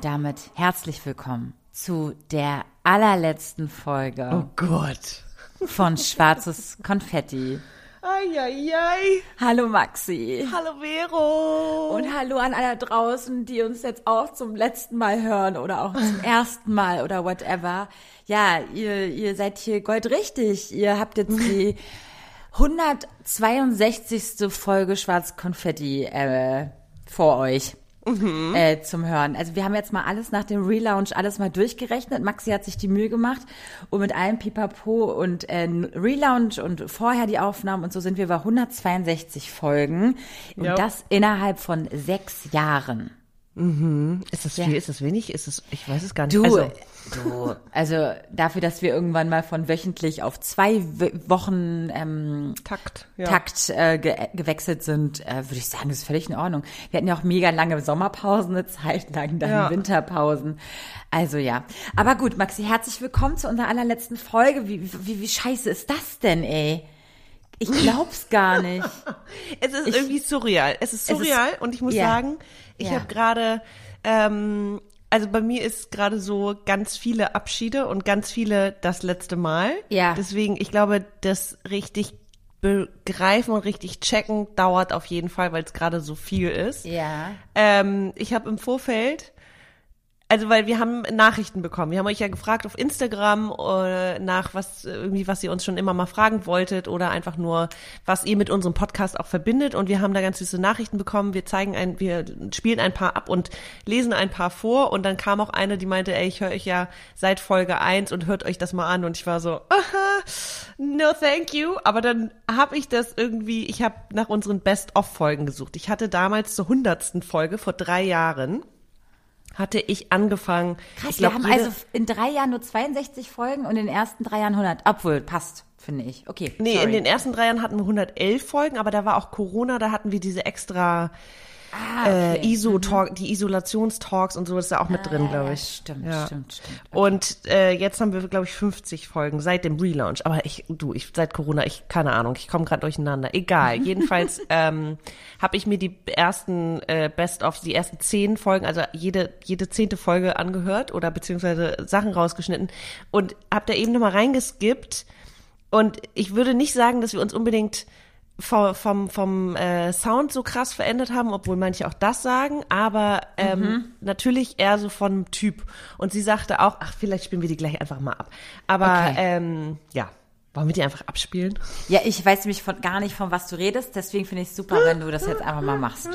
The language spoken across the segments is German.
Und damit herzlich willkommen zu der allerletzten Folge Oh Gott. von Schwarzes Konfetti. Eieiei. Hallo Maxi. Hallo Vero. Und hallo an alle draußen, die uns jetzt auch zum letzten Mal hören oder auch zum ersten Mal oder whatever. Ja, ihr, ihr seid hier goldrichtig. Ihr habt jetzt die 162. Folge Schwarz Konfetti äh, vor euch. Äh, zum Hören. Also wir haben jetzt mal alles nach dem Relaunch alles mal durchgerechnet. Maxi hat sich die Mühe gemacht und mit allem Pipapo und äh, Relaunch und vorher die Aufnahmen und so sind wir bei 162 Folgen und Ja. das innerhalb von sechs Jahren. Ist das viel? Ist das wenig? Ist es? Ich weiß es gar nicht. Du, Also, du, also dafür, dass wir irgendwann mal von wöchentlich auf zwei Wochen ähm, Takt. Ja. Takt äh, ge gewechselt sind, äh, würde ich sagen, das ist völlig in Ordnung. Wir hatten ja auch mega lange Sommerpausen, eine Zeit lang dann Ja. Winterpausen. Also ja. Aber gut, Maxi, herzlich willkommen zu unserer allerletzten Folge. Wie, wie, wie scheiße ist das denn, ey? Ich glaub's gar nicht. Es ist irgendwie surreal. Es ist Es ist- surreal und ich muss ja. sagen, ich Ja. habe gerade, ähm, also bei mir ist gerade so ganz viele Abschiede und ganz viele das letzte Mal. Ja. Deswegen, ich glaube, das richtig begreifen und richtig checken dauert auf jeden Fall, weil es gerade so viel ist. Ja. Ähm, ich habe im Vorfeld, also weil wir haben Nachrichten bekommen. Wir haben euch ja gefragt auf Instagram äh, nach was irgendwie was ihr uns schon immer mal fragen wolltet oder einfach nur was ihr mit unserem Podcast auch verbindet und wir haben da ganz süße Nachrichten bekommen. Wir zeigen ein, wir spielen ein paar ab und lesen ein paar vor und dann kam auch eine, die meinte, ey, ich höre euch ja seit Folge 1 und hört euch das mal an und ich war so, aha, no thank you, aber dann habe ich das irgendwie, ich habe nach unseren Best-of-Folgen gesucht. Ich hatte damals zur hundertsten Folge vor drei Jahren hatte ich angefangen. Krass, ich glaub, wir haben also in drei Jahren nur 62 Folgen und in den ersten drei Jahren 100. Obwohl, passt, finde ich. Okay, Nee, sorry. in den ersten drei Jahren hatten wir 111 Folgen, aber da war auch Corona, da hatten wir diese extra ah, okay. äh, ISO-Talk, die Isolationstalks und so ist da auch mit drin, Ah, glaube ja, ich. Stimmt, Ja. stimmt, stimmt. Und äh, jetzt haben wir, glaube ich, 50 Folgen seit dem Relaunch. Aber ich, du, ich seit Corona, ich keine Ahnung, ich komme gerade durcheinander. Egal. Jedenfalls ähm, habe ich mir die ersten äh, Best of, die ersten zehn Folgen, also jede jede zehnte Folge angehört oder beziehungsweise Sachen rausgeschnitten und habe da eben nochmal reingeskippt. Und ich würde nicht sagen, dass wir uns unbedingt vom, vom, vom äh, Sound so krass verändert haben, obwohl manche auch das sagen, aber ähm, Mhm. natürlich eher so von Typ. Und sie sagte auch, ach, vielleicht spielen wir die gleich einfach mal ab. Aber Okay. ähm, ja, wollen wir die einfach abspielen? Ja, ich weiß nämlich von, gar nicht, von was du redest, deswegen finde ich es super, wenn du das jetzt einfach mal machst.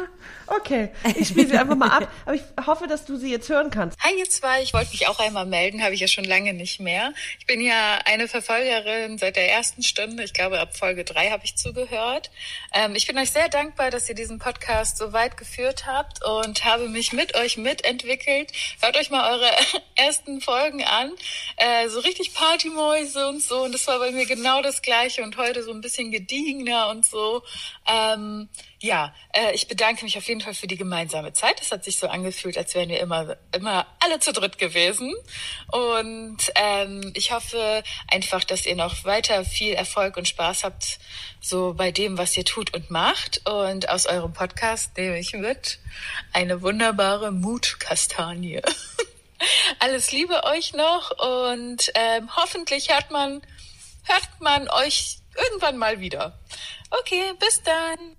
Okay, ich spiele sie einfach mal ab, aber ich hoffe, dass du sie jetzt hören kannst. Hi ihr zwei, ich wollte mich auch einmal melden, habe ich ja schon lange nicht mehr. Ich bin ja eine Verfolgerin seit der ersten Stunde. Ich glaube, ab Folge drei habe ich zugehört. Ähm, ich bin euch sehr dankbar, dass ihr diesen Podcast so weit geführt habt und habe mich mit euch mitentwickelt. Hört euch mal eure ersten Folgen an. Äh, so richtig Partymäuse und so. Und das war bei mir genau das Gleiche und heute so ein bisschen gediegener und so. Ähm, ja, äh, ich bedanke mich auf jeden Fall für die gemeinsame Zeit. Es hat sich so angefühlt, als wären wir immer, immer alle zu dritt gewesen. Und ähm, ich hoffe einfach, dass ihr noch weiter viel Erfolg und Spaß habt, so bei dem, was ihr tut und macht. Und aus eurem Podcast nehme ich mit eine wunderbare Mutkastanie. Alles Liebe euch noch und ähm, hoffentlich hört man, hört man euch irgendwann mal wieder. Okay, bis dann.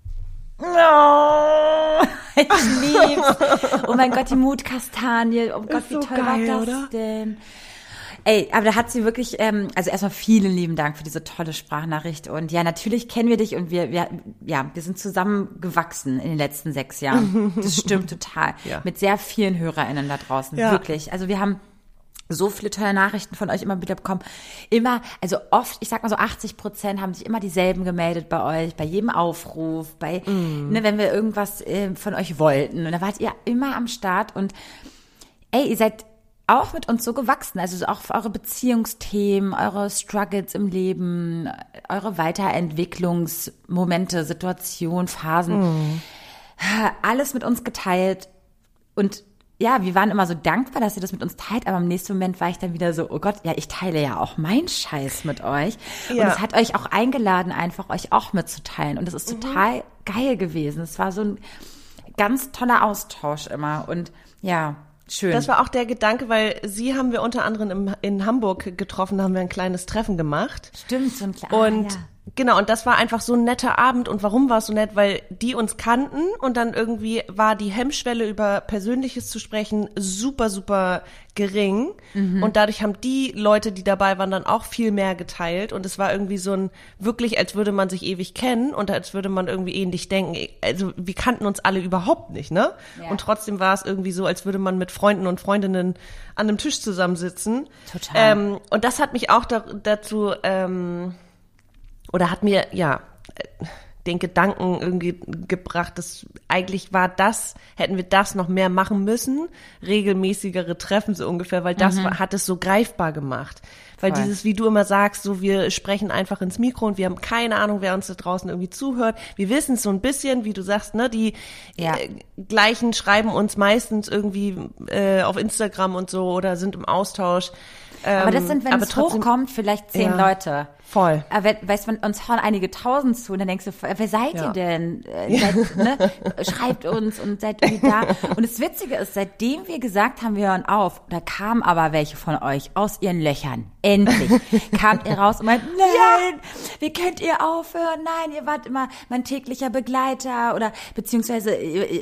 Oh, ich lieb's. Oh mein Gott, die Mutkastanie. Oh Gott, Ist wie so toll geil, war das oder? denn? Ey, aber da hat sie wirklich, ähm, also erstmal vielen lieben Dank für diese tolle Sprachnachricht. Und ja, natürlich kennen wir dich und wir, wir, ja, wir sind zusammengewachsen in den letzten sechs Jahren. Das stimmt total. Ja. Mit sehr vielen HörerInnen da draußen. Ja. Wirklich. Also wir haben so viele tolle Nachrichten von euch immer wieder bekommen. Immer, also oft, ich sag mal so 80 Prozent haben sich immer dieselben gemeldet bei euch, bei jedem Aufruf, bei, Mhm. ne, wenn wir irgendwas äh, von euch wollten. Und da wart ihr immer am Start und ey, ihr seid auch mit uns so gewachsen, also auch eure Beziehungsthemen, eure Struggles im Leben, eure Weiterentwicklungsmomente, Situationen, Phasen, alles mit uns geteilt und ja, wir waren immer so dankbar, dass ihr das mit uns teilt, aber im nächsten Moment war ich dann wieder so, oh Gott, ja, ich teile ja auch meinen Scheiß mit euch. Und Ja. es hat euch auch eingeladen, einfach euch auch mitzuteilen. Und das ist total geil gewesen. Es war so ein ganz toller Austausch immer. Und ja, schön. Das war auch der Gedanke, weil sie haben wir unter anderem im, in Hamburg getroffen, da haben wir ein kleines Treffen gemacht. Stimmt, so ein kleiner. Und ja. Genau, und das war einfach so ein netter Abend. Und warum war es so nett? Weil die uns kannten und dann irgendwie war die Hemmschwelle über Persönliches zu sprechen super, super gering. Mhm. Und dadurch haben die Leute, die dabei waren, dann auch viel mehr geteilt. Und es war irgendwie so ein, wirklich, als würde man sich ewig kennen und als würde man irgendwie ähnlich denken. Also wir kannten uns alle überhaupt nicht, ne? Ja. Und trotzdem war es irgendwie so, als würde man mit Freunden und Freundinnen an einem Tisch zusammensitzen. Total. Ähm, und das hat mich auch da, dazu, ähm, oder hat mir, ja, den Gedanken irgendwie gebracht, dass eigentlich war das, hätten wir das noch mehr machen müssen, regelmäßigere Treffen so ungefähr, weil das war, hat es so greifbar gemacht. Weil Mhm. Voll. dieses, wie du immer sagst, so wir sprechen einfach ins Mikro und wir haben keine Ahnung, wer uns da draußen irgendwie zuhört. Wir wissen es so ein bisschen, wie du sagst, ne, die Ja. äh, gleichen schreiben uns meistens irgendwie äh, auf Instagram und so oder sind im Austausch. aber das Ähm, sind, wenn es hochkommt, vielleicht zehn Ja. Leute. Voll. Aber wenn- weißt du, uns hauen einige tausend zu und dann denkst du, wer seid Ja. ihr denn? Äh, seid, ne? Schreibt uns und seid irgendwie da. Und das Witzige ist, seitdem wir gesagt haben, wir hören auf, da kamen aber welche von euch aus ihren Löchern. Endlich kamt ihr raus und meint, nein, wie könnt ihr aufhören? Nein, ihr wart immer mein täglicher Begleiter oder beziehungsweise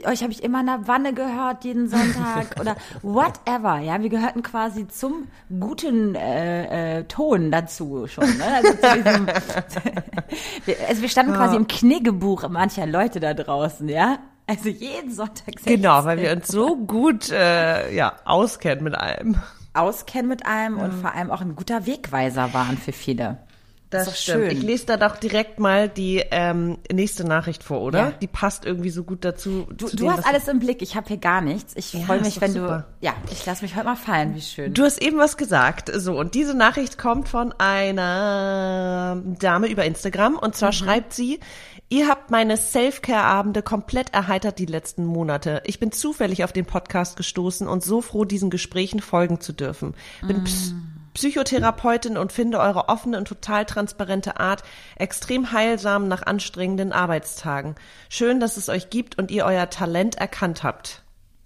euch habe ich immer in der Wanne gehört jeden Sonntag oder whatever. Ja, wir gehörten quasi zum guten äh, äh, Ton dazu schon. Ne? Also, zu diesem, wir, also wir standen quasi im Kniggebuch mancher Leute da draußen, ja. Also jeden Sonntag Genau, weil wir uns so gut äh, ja, auskennen mit allem. auskennen mit allem und vor allem auch ein guter Wegweiser waren für viele. Das, ist doch stimmt. schön. Ich lese da doch direkt mal die ähm, nächste Nachricht vor, oder? Ja. Die passt irgendwie so gut dazu. Du, du dem, hast alles im Blick, ich habe hier gar nichts. Ich Ja, freue mich, wenn super. du. Ja, ich lasse mich heute mal fallen, wie schön. Du hast eben was gesagt. So, und diese Nachricht kommt von einer Dame über Instagram. Und Mhm. zwar schreibt sie, ihr habt meine Self-Care-Abende komplett erheitert die letzten Monate. Ich bin zufällig auf den Podcast gestoßen und so froh, diesen Gesprächen folgen zu dürfen. Bin Ps Psychotherapeutin und finde eure offene und total transparente Art extrem heilsam nach anstrengenden Arbeitstagen. Schön, dass es euch gibt und ihr euer Talent erkannt habt.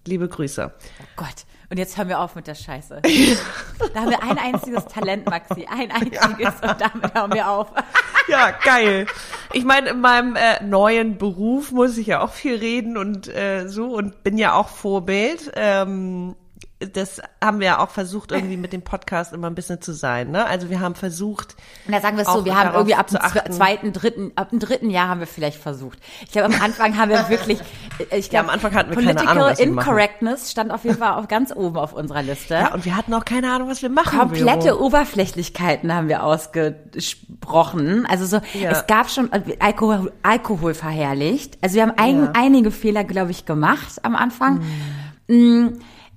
Liebe Grüße. Oh Gott. Und jetzt hören wir auf mit der Scheiße. da haben wir ein einziges Talent, Maxi. Ein einziges. Und damit hören wir auf. Ja, geil. Ich meine, in meinem äh, neuen Beruf muss ich ja auch viel reden und äh, so und bin ja auch Vorbild. Ähm, das haben wir ja auch versucht, irgendwie mit dem Podcast immer ein bisschen zu sein. Ne? Also wir haben versucht. Und da sagen wir es so, wir haben irgendwie ab dem zweiten, dritten, ab dem dritten Jahr haben wir vielleicht versucht. Ich glaube, am Anfang haben wir wirklich, äh, ich Ja, glaube, am Anfang hatten wir keine Political Ahnung, was wir machen. Incorrectness stand auf jeden Fall auch ganz oben auf unserer Liste. Ja, und wir hatten auch keine Ahnung, was wir machen. Komplette Vero. Oberflächlichkeiten haben wir ausgesprochen. Also so, Ja. es gab schon äh, Alkohol, Alkohol verherrlicht. Also wir haben ein, Ja. einige Fehler, glaube ich, gemacht am Anfang. Mm,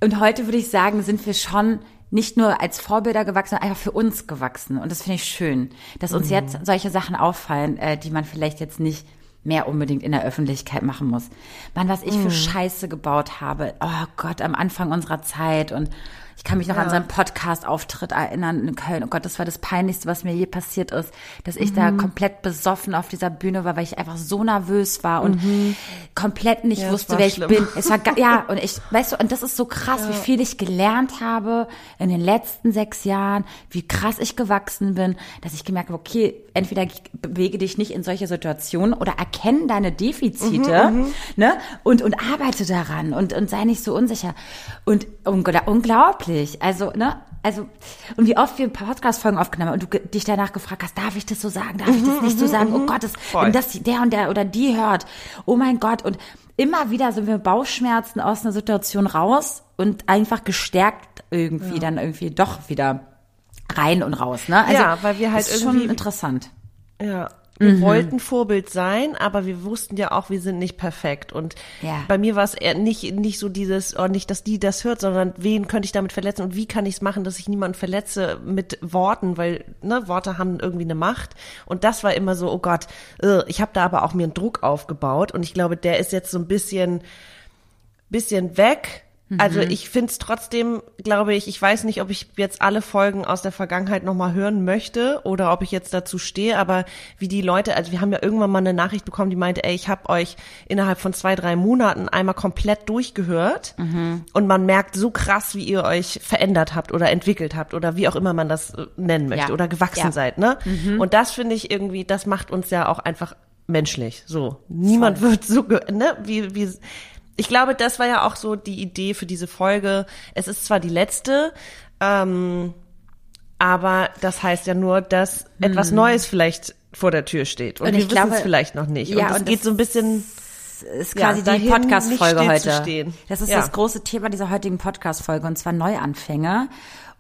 Und heute würde ich sagen, sind wir schon nicht nur als Vorbilder gewachsen, sondern einfach für uns gewachsen. Und das finde ich schön, dass uns jetzt solche Sachen auffallen, äh, die man vielleicht jetzt nicht mehr unbedingt in der Öffentlichkeit machen muss. Mann, was ich für Scheiße gebaut habe. Oh Gott, am Anfang unserer Zeit und ich kann mich noch an seinen Podcast-Auftritt erinnern in Köln. Oh Gott, das war das Peinlichste, was mir je passiert ist, dass ich da komplett besoffen auf dieser Bühne war, weil ich einfach so nervös war und komplett nicht Ja, wusste, wer ich schlimm. bin. Es war ja und ich, weißt du, und das ist so krass, wie viel ich gelernt habe in den letzten sechs Jahren, wie krass ich gewachsen bin, dass ich gemerkt habe, okay, entweder bewege dich nicht in solche Situationen oder erkenne deine Defizite, Mhm, ne, und und arbeite daran und und sei nicht so unsicher. Und ungl- unglaublich, also ne. Also, und wie oft wir Podcast-Folgen aufgenommen haben und du dich danach gefragt hast, darf ich das so sagen, darf ich das nicht so sagen? Oh Gott, das, wenn das der und der oder die hört, oh mein Gott. Und immer wieder sind wir mit Bauchschmerzen aus einer Situation raus und einfach gestärkt irgendwie dann irgendwie doch wieder rein und raus, ne? Also, Ja, weil wir halt ist schon irgendwie- interessant. Ja. Wir wollten Vorbild sein, aber wir wussten ja auch, wir sind nicht perfekt. Und Ja. bei mir war es eher nicht, nicht so dieses, oh, nicht, dass die das hört, sondern wen könnte ich damit verletzen und wie kann ich es machen, dass ich niemanden verletze mit Worten, weil ne, Worte haben irgendwie eine Macht. Und das war immer so, oh Gott, äh, ich habe da aber auch mir einen Druck aufgebaut und ich glaube, der ist jetzt so ein bisschen, bisschen weg. Also ich find's trotzdem, glaube ich, ich weiß nicht, ob ich jetzt alle Folgen aus der Vergangenheit nochmal hören möchte oder ob ich jetzt dazu stehe, aber wie die Leute, also wir haben ja irgendwann mal eine Nachricht bekommen, die meinte, ey, ich habe euch innerhalb von zwei, drei Monaten einmal komplett durchgehört und man merkt so krass, wie ihr euch verändert habt oder entwickelt habt oder wie auch immer man das äh, nennen möchte Ja. oder gewachsen Ja. seid, ne? Und das finde ich irgendwie, das macht uns ja auch einfach menschlich. So, niemand wird so, ne, wie, wie, ich glaube, das war ja auch so die Idee für diese Folge. Es ist zwar die letzte, ähm, aber das heißt ja nur, dass etwas Neues vielleicht vor der Tür steht. Und, Und wir ich wissen es vielleicht noch nicht. Ja, und es und geht so ein bisschen, ist Ja, quasi die dahin Podcast-Folge heute. Das ist Ja. das große Thema dieser heutigen Podcast-Folge und zwar Neuanfänge.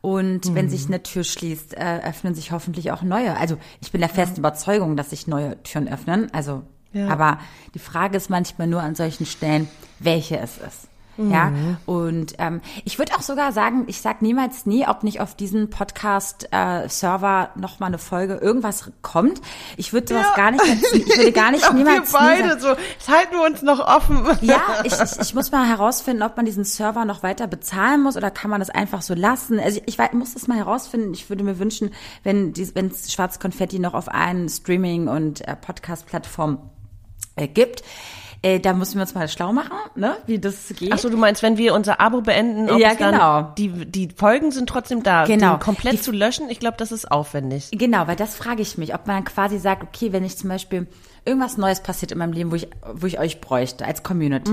Und wenn Mhm. sich eine Tür schließt, äh, öffnen sich hoffentlich auch neue. Also ich bin der festen Überzeugung, dass sich neue Türen öffnen. Also, Ja. aber die Frage ist manchmal nur an solchen Stellen, welche es ist. Ja, Mhm. und ähm, ich würde auch sogar sagen, ich sag niemals nie, ob nicht auf diesen Podcast-Server noch mal eine Folge irgendwas kommt. Ich würde sowas gar nicht, ich würde gar nicht niemals wir nie beide sagen- so, das halten wir uns noch offen. ja, ich, ich, ich muss mal herausfinden, ob man diesen Server noch weiter bezahlen muss oder kann man das einfach so lassen. Also ich, ich muss das mal herausfinden. Ich würde mir wünschen, wenn wenn es Schwarz Konfetti noch auf allen Streaming- und äh, Podcast-Plattformen äh, gibt. Äh, da müssen wir uns mal schlau machen, ne, wie das geht. Ach so, du meinst, wenn wir unser Abo beenden, ob Ja, es dann, genau. die, die Folgen sind trotzdem da. Genau. Den komplett Die- zu löschen, ich glaube, das ist aufwendig. Genau, weil das frage ich mich, ob man quasi sagt, okay, wenn ich zum Beispiel irgendwas Neues passiert in meinem Leben, wo ich, wo ich euch bräuchte als Community,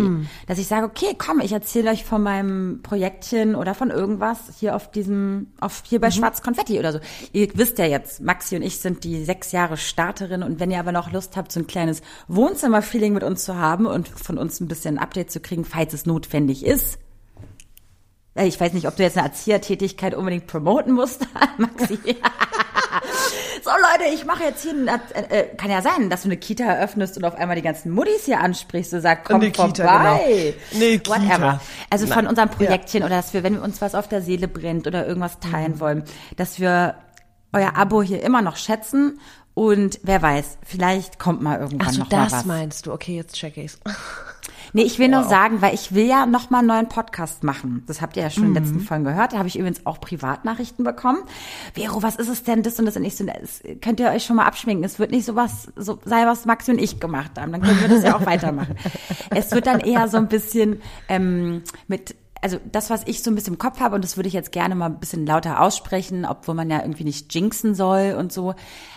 dass ich sage, okay, komm, ich erzähle euch von meinem Projektchen oder von irgendwas hier auf diesem, auf hier bei Schwarz Konfetti oder so. Ihr wisst ja jetzt, Maxi und ich sind die sechs Jahre Starterin und wenn ihr aber noch Lust habt, so ein kleines Wohnzimmer-Feeling mit uns zu haben und von uns ein bisschen ein Update zu kriegen, falls es notwendig ist, äh, ich weiß nicht, ob du jetzt eine Erziehertätigkeit unbedingt promoten musst, Maxi. so Leute, ich mache jetzt hier, einen, äh, äh, kann ja sein, dass du eine Kita eröffnest und auf einmal die ganzen Muttis hier ansprichst und sagst, komm Eine Kita, vorbei. genau. Eine Kita. Whatever. Also von Nein. unserem Projektchen oder dass wir, wenn wir uns was auf der Seele brennt oder irgendwas teilen Mhm. wollen, dass wir euer Abo hier immer noch schätzen und wer weiß, vielleicht kommt mal irgendwann Ach so, noch mal das was. meinst du. Okay, jetzt check ich's. Nee, ich will nur sagen, weil ich will ja noch mal einen neuen Podcast machen. Das habt ihr ja schon in den Mhm. letzten Folgen gehört. Da habe ich übrigens auch Privatnachrichten bekommen. Vero, was ist es denn, das und das und ich so, das könnt ihr euch schon mal abschminken. Es wird nicht sowas, so sei was Maxi und ich gemacht haben. Dann können wir das ja auch weitermachen. Es wird dann eher so ein bisschen ähm, mit also das, was ich so ein bisschen im Kopf habe, und das würde ich jetzt gerne mal ein bisschen lauter aussprechen, obwohl man ja irgendwie nicht jinxen soll und so.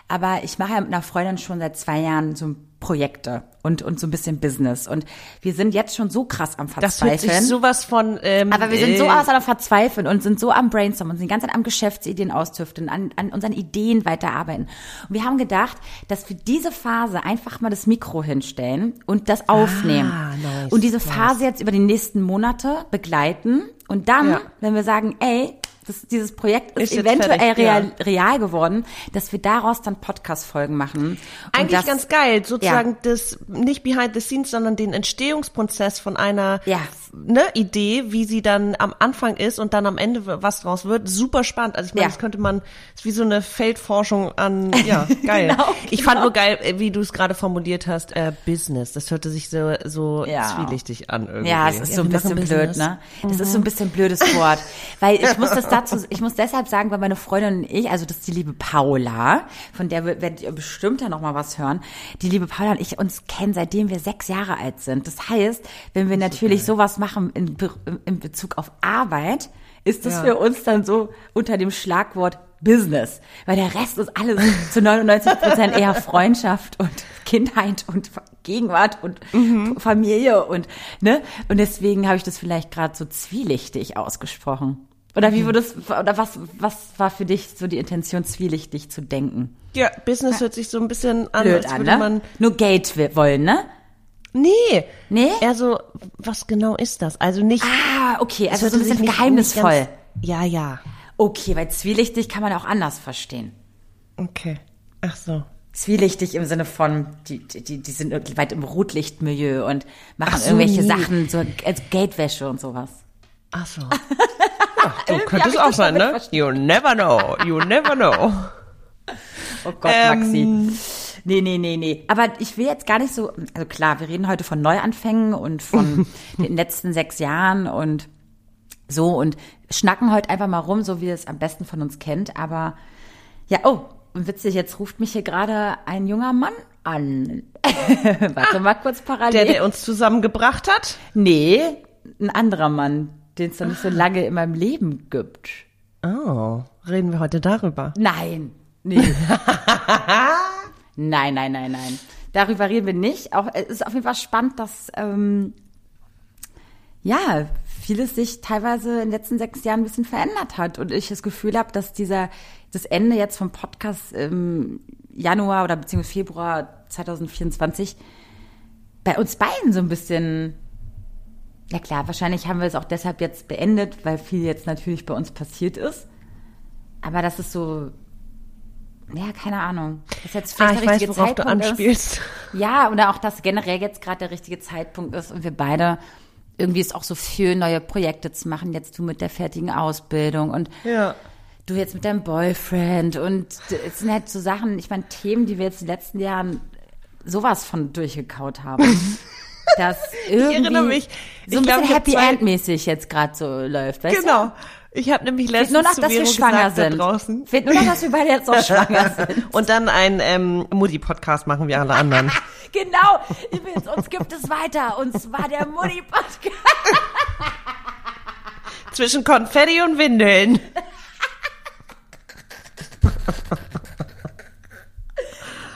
Aber ich mache ja mit einer Freundin schon seit zwei Jahren so Projekte und, und so ein bisschen Business. Und wir sind jetzt schon so krass am Das hört sich Verzweifeln. sowas von. Ähm, Aber wir sind so äh, aus am Verzweifeln und sind so am Brainstormen und sind die ganze Zeit am Geschäftsideen austüfteln, an, an unseren Ideen weiterarbeiten. Und wir haben gedacht, dass wir diese Phase einfach mal das Mikro hinstellen und das aufnehmen. Ah, nice, und diese Phase jetzt über die nächsten Monate begleiten. Und dann, Ja. wenn wir sagen, ey, das, dieses Projekt ist, Ist eventuell fertig, real, ja. real geworden, dass wir daraus dann Podcast-Folgen machen. Eigentlich das, ganz geil, sozusagen das nicht behind the scenes, sondern den Entstehungsprozess von einer Ja. Ne, Idee, wie sie dann am Anfang ist und dann am Ende was draus wird. Super spannend. Also ich meine, Ja. das könnte man, ist wie so eine Feldforschung an, ja, geil. Genau, Ich fand nur geil, äh, wie du es gerade formuliert hast, äh, Business. Das hörte sich so, so Ja. zwielichtig an irgendwie. Ja, es ist so ein bisschen blöd, Business. ne? Das ist so ein bisschen blödes Wort. Weil ich muss das dazu, ich muss deshalb sagen, weil meine Freundin und ich, also das ist die liebe Paula, von der wir- werdet ihr bestimmt ja noch mal was hören. Die liebe Paula und ich uns kennen, seitdem wir sechs Jahre alt sind. Das heißt, wenn wir natürlich sowas machen in, Be in Bezug auf Arbeit, ist das Ja. für uns dann so unter dem Schlagwort Business. Weil der Rest ist alles zu 99 Prozent eher Freundschaft und Kindheit und Gegenwart und Familie und, ne? Und deswegen habe ich das vielleicht gerade so zwielichtig ausgesprochen. Oder wie würdest, oder was, was war für dich so die Intention, zwielichtig zu denken? Ja, Business hört sich so ein bisschen an, Blöd als an, würde ne? man. Nur Geld wollen, ne? Nee. Nee? Eher so, was genau ist das? Also nicht. Ah, okay, also so ein bisschen geheimnisvoll. ganz- Ja, ja. Okay, weil zwielichtig kann man auch anders verstehen. Okay. Ach so. Zwielichtig im Sinne von, die, die, die sind irgendwie weit im Rotlichtmilieu und machen Ach so, irgendwelche nee. Sachen, so als Geldwäsche und sowas. Ach so. Ja, so könnte es auch sein, ne? You never know. You never know. Oh Gott, Ähm, Maxi. Nee, nee, nee, nee. Aber ich will jetzt gar nicht so, also klar, wir reden heute von Neuanfängen und von den letzten sechs Jahren und so und schnacken heute einfach mal rum, so wie ihr es am besten von uns kennt. Aber ja, oh, witzig, jetzt ruft mich hier gerade ein junger Mann an. Warte mal kurz parallel. Der, der uns zusammengebracht hat. nee, ein anderer Mann, den es noch nicht so lange in meinem Leben gibt. Oh, reden wir heute darüber. Nein. Nee. nein, nein, nein, nein. Darüber reden wir nicht. Auch es ist auf jeden Fall spannend, dass ähm, ja vieles sich teilweise in den letzten sechs Jahren ein bisschen verändert hat und ich das Gefühl habe, dass dieser das Ende jetzt vom Podcast im Januar oder beziehungsweise Februar 2024 bei uns beiden so ein bisschen ja klar, wahrscheinlich haben wir es auch deshalb jetzt beendet, weil viel jetzt natürlich bei uns passiert ist. Aber das ist so, ja, keine Ahnung. Das jetzt Ah, vielleicht ich der weiß, richtige worauf du Zeitpunkt anspielst. Ist. Ja, oder auch, dass generell jetzt gerade der richtige Zeitpunkt ist und wir beide irgendwie es auch so für neue Projekte zu machen. Jetzt du mit der fertigen Ausbildung und Ja. du jetzt mit deinem Boyfriend und es sind halt so Sachen, ich meine, Themen, die wir jetzt in den letzten Jahren sowas von durchgekaut haben. dass irgendwie erinnere mich, so ich ein glaub, bisschen ich Happy End mäßig jetzt gerade so läuft, weißt du? Genau. Ich habe nämlich Fehlt letztens nur noch, dass wir schwanger gesagt, sind. draußen. Fehlt nur noch, dass wir beide jetzt auch schwanger sind. Und dann ein ähm, Mutti-Podcast machen wie alle anderen. Genau, übrigens, uns gibt es weiter. Und zwar der Mutti-Podcast. Zwischen Konfetti und Windeln.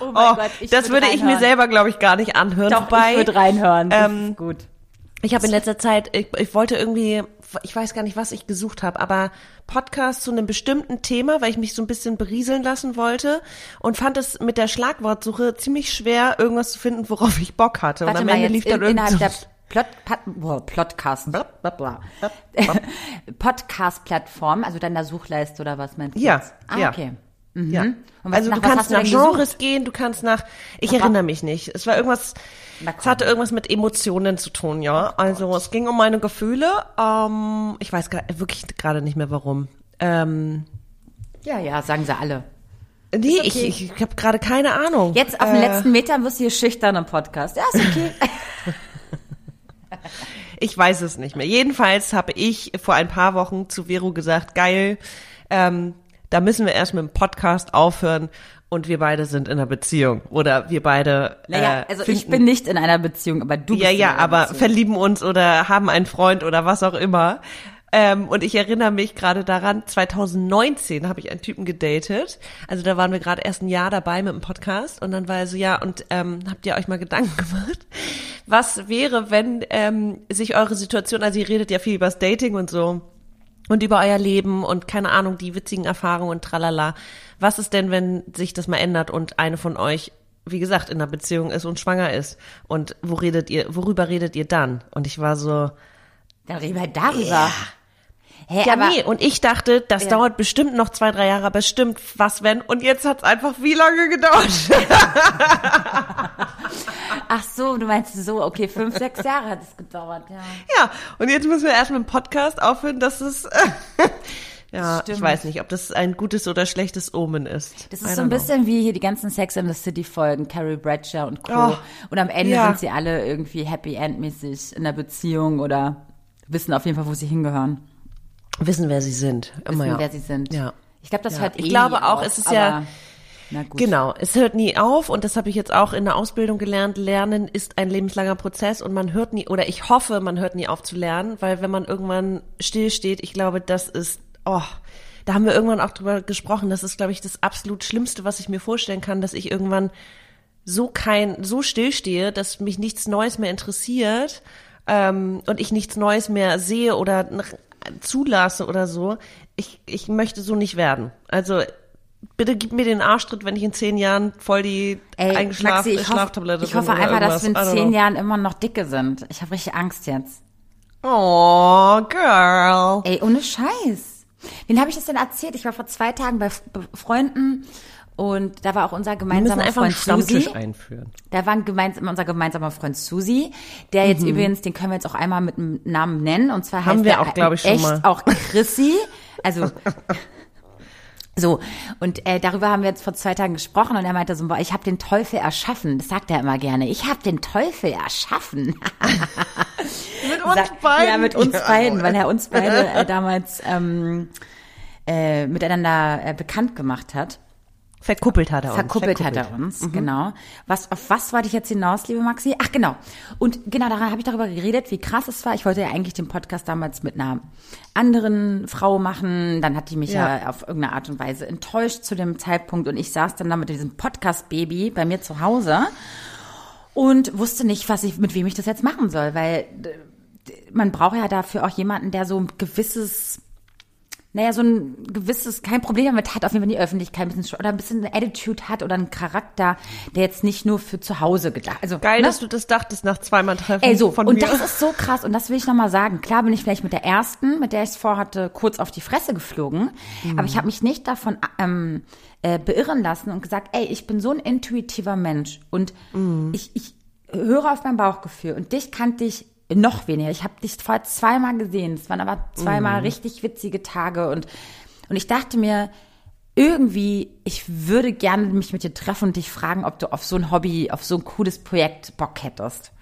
Oh mein Oh, Gott, ich das würde ich mir selber, glaube ich, gar nicht anhören. Doch, Wobei, ich würde reinhören. Ähm, gut. Ich habe in letzter Zeit, ich, ich wollte irgendwie, ich weiß gar nicht, was ich gesucht habe, aber Podcast zu einem bestimmten Thema, weil ich mich so ein bisschen berieseln lassen wollte und fand es mit der Schlagwortsuche ziemlich schwer, irgendwas zu finden, worauf ich Bock hatte. Warte und am Ende lief dann in, innerhalb der irgendwie Plot, boah, Podcast. Podcast-Plattform, also deiner Suchleiste oder was meinst du? Ja? Ah, ja. okay. ja. Und was- Also du kannst nach Genres gesucht? gehen, du kannst nach, ich Nach wa- erinnere mich nicht. Es war irgendwas. Es hatte irgendwas mit Emotionen zu tun, ja. Also es ging um meine Gefühle. Ähm, ich weiß gar, wirklich gerade nicht mehr warum. Ähm, Ja, ja, sagen sie alle. nee, okay. ich, ich habe gerade keine Ahnung. Jetzt auf den letzten Metern wirst du hier schüchtern im Podcast. Ja, ist okay. Ich weiß es nicht mehr. Jedenfalls habe ich vor ein paar Wochen zu Vero gesagt, geil, ähm, da müssen wir erst mit dem Podcast aufhören und wir beide sind in einer Beziehung. Oder wir beide. naja, äh, also ich finden- bin nicht in einer Beziehung, aber du bist Ja, in ja, einer aber Beziehung. verlieben uns oder haben einen Freund oder was auch immer. Ähm, und ich erinnere mich gerade daran, 2019 habe ich einen Typen gedatet. Also da waren wir gerade erst ein Jahr dabei mit dem Podcast. Und dann war er so, ja, und ähm, habt ihr euch mal Gedanken gemacht? Was wäre, wenn ähm, sich eure Situation, also ihr redet ja viel über das Dating und so und über euer Leben und keine Ahnung, die witzigen Erfahrungen und tralala. Was ist denn, wenn sich das mal ändert und eine von euch, wie gesagt, in einer Beziehung ist und schwanger ist? Und wo redet ihr, worüber redet ihr dann? Und ich war so, Dann reden wir darüber. Hä, ja, aber nee. Und ich dachte, das Ja. dauert bestimmt noch zwei, drei Jahre, aber stimmt, was wenn? Und jetzt hat's einfach wie lange gedauert? ach so, du meinst so, okay, fünf, sechs Jahre hat es gedauert, ja. ja. Und jetzt müssen wir erst mit dem Podcast aufhören, dass es, ja, Stimmt. ich weiß nicht, ob das ein gutes oder schlechtes Omen ist. Das ist so ein know. bisschen wie hier die ganzen Sex in the City Folgen, Carrie Bradshaw und Co. Oh, und am Ende ja. sind sie alle irgendwie Happy End mäßig in einer Beziehung oder wissen auf jeden Fall, wo sie hingehören, Wissen, wer sie sind. Immer, wissen, ja. wer sie sind. Ja. Ich glaube, das Ja. hört eh Ich glaube auch, auf, es ist ja- na gut. Genau, es hört nie auf und das habe ich jetzt auch in der Ausbildung gelernt. Lernen ist ein lebenslanger Prozess und man hört nie, oder ich hoffe, man hört nie auf zu lernen, weil wenn man irgendwann stillsteht, ich glaube, das ist, oh, da haben wir irgendwann auch drüber gesprochen, das ist, glaube ich, das absolut Schlimmste, was ich mir vorstellen kann, dass ich irgendwann so kein, so stillstehe, dass mich nichts Neues mehr interessiert ähm, und ich nichts Neues mehr sehe oder zulasse oder so, ich, ich möchte so nicht werden. Also bitte gib mir den Arschtritt, wenn ich in zehn Jahren voll die Ey, eingeschlafene ich Schlaftablette ich hoffe einfach, dass wir in zehn know. Jahren immer noch dicke sind. Ich habe richtig Angst jetzt. Oh, girl. Ey, ohne Scheiß. Wen habe ich das denn erzählt? Ich war vor zwei Tagen bei Freunden und da war auch unser Wir gemeinsamer einfach einen Freund Stammtisch Susi. einführen. Da war ein gemeinsam, unser gemeinsamer Freund Susi, der jetzt übrigens, den können wir jetzt auch einmal mit einem Namen nennen. Und zwar Mhm. Haben heißt wir der auch, glaub ich, schon echt mal. auch Chrissy. Also so, und äh, darüber haben wir jetzt vor zwei Tagen gesprochen und er meinte so, boah, ich habe den Teufel erschaffen. Das sagt er immer gerne. Ich habe den Teufel erschaffen. Mit uns Sa- Ja, mit uns beiden, weil er uns beide äh, damals ähm, äh, miteinander äh, bekannt gemacht hat. Verkuppelt hat er uns. Verkuppelt hat er uns, genau. Was, auf was wollte ich jetzt hinaus, liebe Maxi? Ach, genau. Und genau, daran habe ich darüber geredet, wie krass es war. Ich wollte ja eigentlich den Podcast damals mit einer anderen Frau machen. Dann hat die mich ja, Ja. auf irgendeine Art und Weise enttäuscht zu dem Zeitpunkt. Und ich saß dann da mit diesem Podcast-Baby bei mir zu Hause und wusste nicht, was ich, mit wem ich das jetzt machen soll, weil d- man braucht ja dafür auch jemanden, der so ein gewisses naja, so ein gewisses, kein Problem damit hat, auf jeden Fall die Öffentlichkeit ein bisschen, oder ein bisschen eine Attitude hat oder einen Charakter, der jetzt nicht nur für zu Hause gedacht, also, Geil, ne? dass du das dachtest nach zweimal Treffen Ey, so, von und mir. das ist so krass, und das will ich nochmal sagen. Klar bin ich vielleicht mit der ersten, mit der ich es vorhatte, kurz auf die Fresse geflogen, aber ich habe mich nicht davon ähm, äh, beirren lassen und gesagt, ey, ich bin so ein intuitiver Mensch und ich, ich höre auf mein Bauchgefühl und dich kannte ich noch weniger. Ich habe dich vorher zweimal gesehen, es waren aber zweimal richtig witzige Tage und, und ich dachte mir, irgendwie, ich würde gerne mich mit dir treffen und dich fragen, ob du auf so ein Hobby, auf so ein cooles Projekt Bock hättest.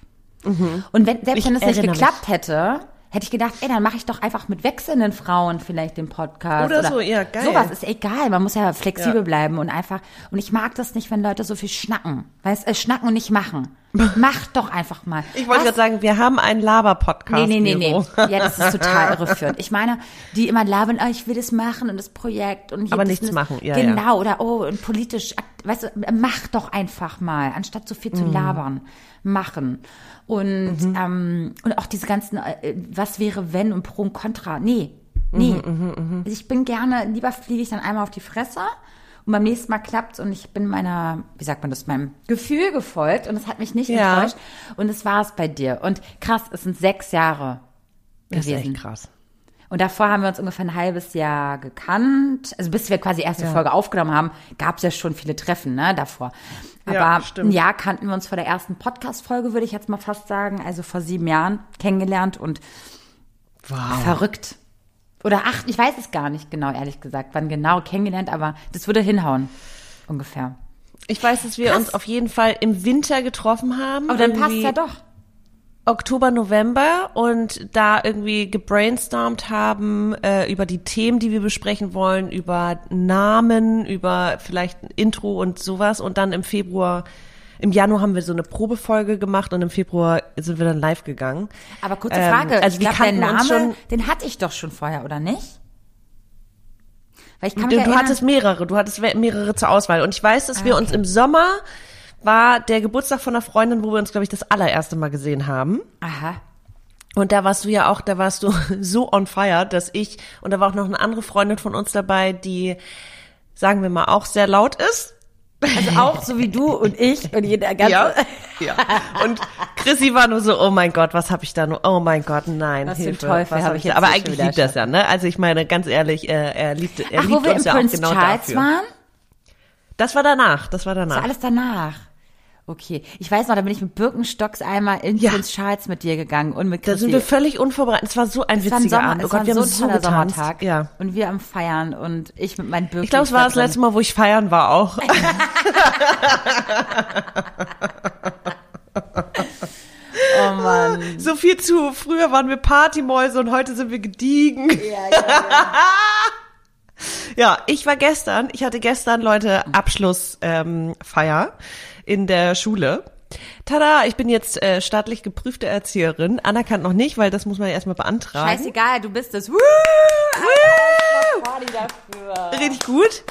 Und wenn, selbst Ich wenn es nicht geklappt hätte, hätte ich gedacht, ey, dann mache ich doch einfach mit wechselnden Frauen vielleicht den Podcast. Oder so, ja, geil. Sowas ist egal, man muss ja flexibel Ja. bleiben und einfach, und ich mag das nicht, wenn Leute so viel schnacken. Weißt, äh, schnacken und nicht machen. Mach doch einfach mal. ich wollte gerade sagen, wir haben einen Laber-Podcast. Nee, nee, nee, nee. Ja, das ist total irreführend. Ich meine, die immer labern, oh, ich will das machen und das Projekt und hier Aber nichts das. machen, ja, Genau, oder oh, und politisch, weißt du, mach doch einfach mal, anstatt so viel Mhm. zu labern. Machen. Und, ähm, und auch diese ganzen, äh, was wäre wenn und pro und contra. Nee, nee. Mhm, Also ich bin gerne, lieber fliege ich dann einmal auf die Fresse und beim nächsten Mal klappt's und ich bin meiner, wie sagt man das, meinem Gefühl gefolgt und es hat mich nicht Ja. enttäuscht. Und es war es bei dir. Und krass, es sind sechs Jahre Das ist gewesen. echt krass. Und davor haben wir uns ungefähr ein halbes Jahr gekannt. Also bis wir quasi erste Folge aufgenommen haben, gab es ja schon viele Treffen, ne, davor. Aber Ja, ein Jahr kannten wir uns vor der ersten Podcast-Folge, würde ich jetzt mal fast sagen. Also vor sieben Jahren kennengelernt und Wow. verrückt. Oder acht, ich weiß es gar nicht genau, ehrlich gesagt, wann genau kennengelernt, aber das würde hinhauen. Ungefähr. Ich weiß, dass wir uns auf jeden Fall im Winter getroffen haben. Aber dann passt ja doch. Oktober, November und da irgendwie gebrainstormt haben äh, über die Themen, die wir besprechen wollen, über Namen, über vielleicht ein Intro und sowas. Und dann im Februar, im Januar haben wir so eine Probefolge gemacht und im Februar sind wir dann live gegangen. Aber kurze Ähm, Frage, also ich wir glaube, der uns Name, schon- den hatte ich doch schon vorher, oder nicht? Weil ich kann Du, mich du erinnern, hattest mehrere, du hattest mehrere zur Auswahl. Und ich weiß, dass wir Ah, uns okay. im Sommer war der Geburtstag von einer Freundin, wo wir uns, glaube ich, das allererste Mal gesehen haben. aha, Und da warst du ja auch, da warst du so on fire, dass ich, und da war auch noch eine andere Freundin von uns dabei, die, sagen wir mal, auch sehr laut ist. Also auch so wie du und ich und jeder ganze. Ja, ja. Und Chrissy war nur so, oh mein Gott, was habe ich da nur, oh mein Gott, nein, Was Hilfe, Teufel was hab ich da? jetzt Aber eigentlich liebt das ja, ne? Also ich meine, ganz ehrlich, er, er liebt, er Ach, liebt wo wir uns im ja auch Prince genau Charles dafür. waren? Das war danach, das war Das danach. war alles danach. Okay. Ich weiß noch, da bin ich mit Birkenstocks einmal in Ja. Prince Charles mit dir gegangen und mit Da Chrissy. sind wir völlig unvorbereitet. Es war so ein es witziger Sommer, Abend. Oh es war Gott, wir so haben ein so getanzt. Sommertag. Ja. Und wir am Feiern und ich mit meinen Birkenstocks. Ich glaube, es war da das letzte Mal, wo ich feiern war auch. Oh Mann. so viel zu. Früher waren wir Partymäuse und heute sind wir gediegen. Ja, ja, ja. Ja, ich war gestern, ich hatte gestern, Leute, Abschlussfeier ähm, Feier in der Schule. Tada, ich bin jetzt äh, staatlich geprüfte Erzieherin. Anerkannt noch nicht, weil das muss man ja erstmal beantragen. Scheißegal, du bist es. Woo! Party dafür. Richtig gut.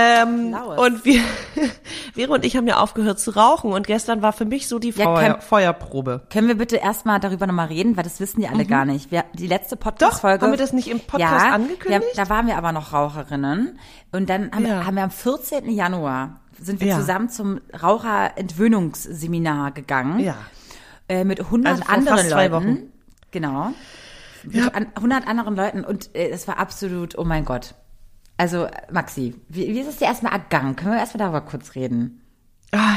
Ähm, und wir, Vero und ich haben ja aufgehört zu rauchen und gestern war für mich so die Ja, Feuer, kein- Feuerprobe. Können wir bitte erstmal darüber nochmal reden, weil das wissen die alle gar nicht. Wir, die letzte Mhm. Podcast-Folge. haben wir das nicht im Podcast ja, angekündigt? Wir, da waren wir aber noch Raucherinnen. Und dann haben, Ja. wir, haben wir am 14. Januar sind wir Ja. zusammen zum Raucherentwöhnungsseminar gegangen. Ja. Äh, mit 100 Also vor anderen Leuten. Wochen. Genau. Mit an, 100 anderen Leuten und äh, es war absolut, oh mein Gott. Also, Maxi, wie, wie ist es dir erstmal ergangen? Können wir erstmal darüber kurz reden? Ah,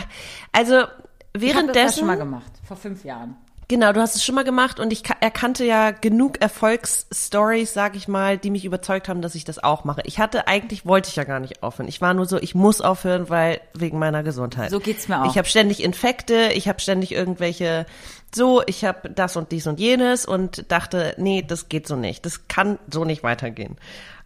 Also, Ich habe das ja währenddessen. schon mal gemacht, vor fünf Jahren. Genau, du hast es schon mal gemacht und ich ka- erkannte ja genug Erfolgsstories, sag ich mal, die mich überzeugt haben, dass ich das auch mache. Ich hatte eigentlich wollte ich ja gar nicht aufhören. Ich war nur so, ich muss aufhören, weil wegen meiner Gesundheit. So geht's mir auch. Ich habe ständig Infekte, ich habe ständig irgendwelche so, ich habe das und dies und jenes und dachte, nee, das geht so nicht. Das kann so nicht weitergehen.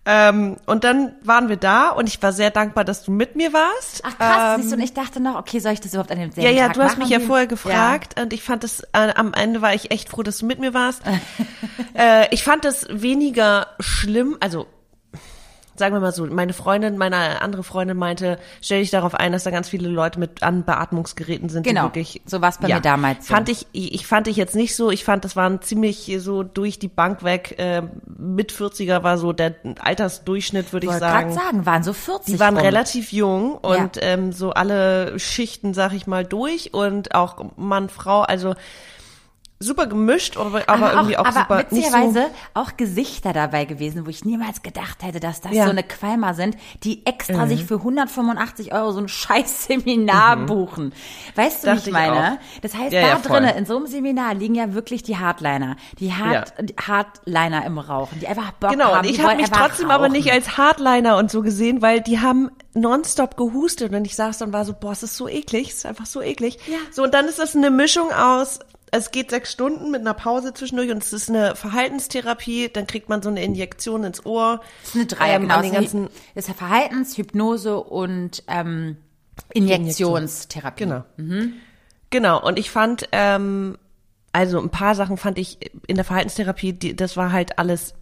Ähm, und dann waren wir da und ich war sehr dankbar, dass du mit mir warst. Ach krass, siehst du, und ich dachte noch, okay, soll ich das überhaupt an dem selben Ähm, Ja, ja, Tag du hast machen? mich ja vorher gefragt und ich fand es, äh, am Ende war ich echt froh, dass du mit mir warst. äh, ich fand es weniger schlimm, also sagen wir mal so, meine Freundin, meine andere Freundin meinte, stell dich darauf ein, dass da ganz viele Leute mit an Beatmungsgeräten sind, Genau, die wirklich. so war's bei mir damals so. Fand ich, ich fand ich jetzt nicht so. Ich fand, das waren ziemlich so durch die Bank weg. Äh, mit 40er war so der Altersdurchschnitt, würde Ich ich sagen. sagen, waren so 40 Die waren rum. relativ jung und Ja. ähm, so alle Schichten, sag ich mal, durch und auch Mann, Frau, also super gemischt, aber, aber, irgendwie auch, aber super nicht so. witzigerweise auch Gesichter dabei gewesen, wo ich niemals gedacht hätte, dass das Ja. Mhm. so eine Qualmer sind, die extra sich für 185 Euro so ein scheiß Seminar buchen. Weißt du, wie Dachte ich ich meine? auch. Das heißt, Ja, da ja, drinnen, in so einem Seminar liegen ja wirklich die Hardliner. Die Hard, die Hardliner im Rauchen, die einfach Bock Genau, haben. und ich habe mich trotzdem aber rauchen. nicht als Hardliner und so gesehen, weil die haben nonstop gehustet und ich saß dann und war so, boah, es ist so eklig, es ist einfach so eklig. Ja. So, und dann ist das eine Mischung aus, es geht sechs Stunden mit einer Pause zwischendurch und es ist eine Verhaltenstherapie, dann kriegt man so eine Injektion ins Ohr. Das ist eine Dreier, ähm, genau. den Das ganzen, ist ja Verhaltens-, Hypnose und ähm, Injektionstherapie. Genau. Genau. Und ich fand, ähm, also ein paar Sachen fand ich in der Verhaltenstherapie, die, das war halt alles,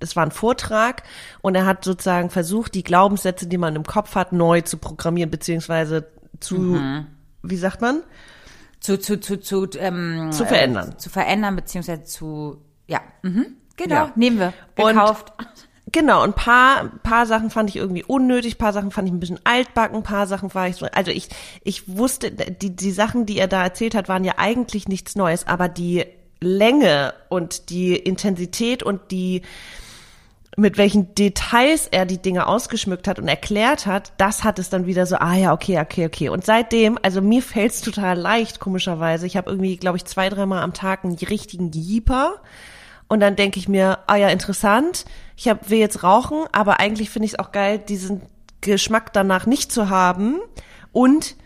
es war ein Vortrag und er hat sozusagen versucht, die Glaubenssätze, die man im Kopf hat, neu zu programmieren, beziehungsweise zu, Mhm. wie sagt man? Zu, zu, zu, zu, ähm, Zu verändern. Äh, zu verändern, beziehungsweise zu, ja, mhm. genau, Ja. nehmen wir, Und- gekauft. Genau, ein paar, paar Sachen fand ich irgendwie unnötig, paar Sachen fand ich ein bisschen altbacken, paar Sachen war ich so, also ich, ich wusste, die, die Sachen, die er da erzählt hat, waren ja eigentlich nichts Neues, aber die Länge und die Intensität und die, mit welchen Details er die Dinge ausgeschmückt hat und erklärt hat, das hat es dann wieder so, ah ja, okay, okay, okay. Und seitdem, also mir fällt es total leicht, komischerweise. Ich habe irgendwie, glaube ich, zwei, dreimal am Tag einen richtigen Jeeper. Und dann denke ich mir, ah ja, interessant, ich hab, will jetzt rauchen, aber eigentlich finde ich es auch geil, diesen Geschmack danach nicht zu haben. Und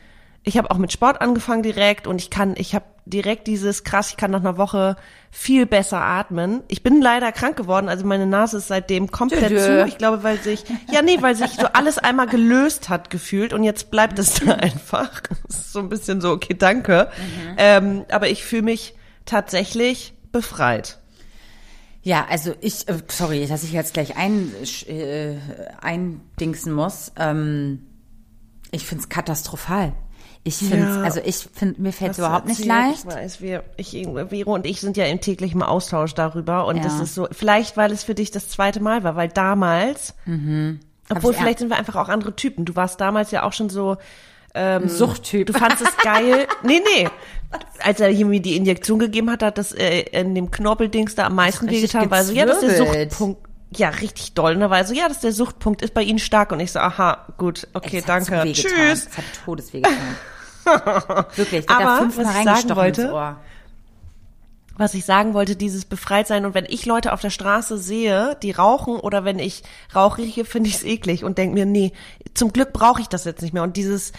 ich habe auch mit Sport angefangen direkt und ich kann, ich habe direkt dieses krass, ich kann nach einer Woche viel besser atmen. Ich bin leider krank geworden, also meine Nase ist seitdem komplett Tschö. zu. Ich glaube, weil sich, ja nee, weil sich so alles einmal gelöst hat gefühlt und jetzt bleibt es da einfach. Das ist so ein bisschen so, okay, danke. Ähm, aber ich fühle mich tatsächlich befreit. Ja, also ich, äh, sorry, dass ich jetzt gleich ein, äh, eindingsen muss. Ähm, ich find's katastrophal. Ich finde, Ja. also ich finde, mir fällt's Hast du überhaupt nicht leicht. Ich weiß, wir, ich, Vero und ich sind ja im täglichen Austausch darüber und Ja. das ist so, vielleicht weil es für dich das zweite Mal war, weil damals, Mhm. obwohl ich- vielleicht sind wir einfach auch andere Typen. Du warst damals ja auch schon so, Ein Suchttyp. du fandst es geil. nee, nee. Als er mir die Injektion gegeben hat, hat das äh, in dem Knorpeldings da am meisten wehgetan, weil so, ja, das ist der. Suchtpunkt. Ja, richtig doll. Und da war so, ja, das ist der Suchtpunkt, ist bei Ihnen stark. Und ich so, aha, gut, okay, Es danke. Tschüss. Es hat Todesweh getan. Wirklich, Aber, fünfmal was ich sagen wollte, was ich sagen wollte, dieses Befreitsein. Und wenn ich Leute auf der Straße sehe, die rauchen oder wenn ich Rauch rieche, finde ich es eklig und denke mir, nee, zum Glück brauche ich das jetzt nicht mehr. Und dieses,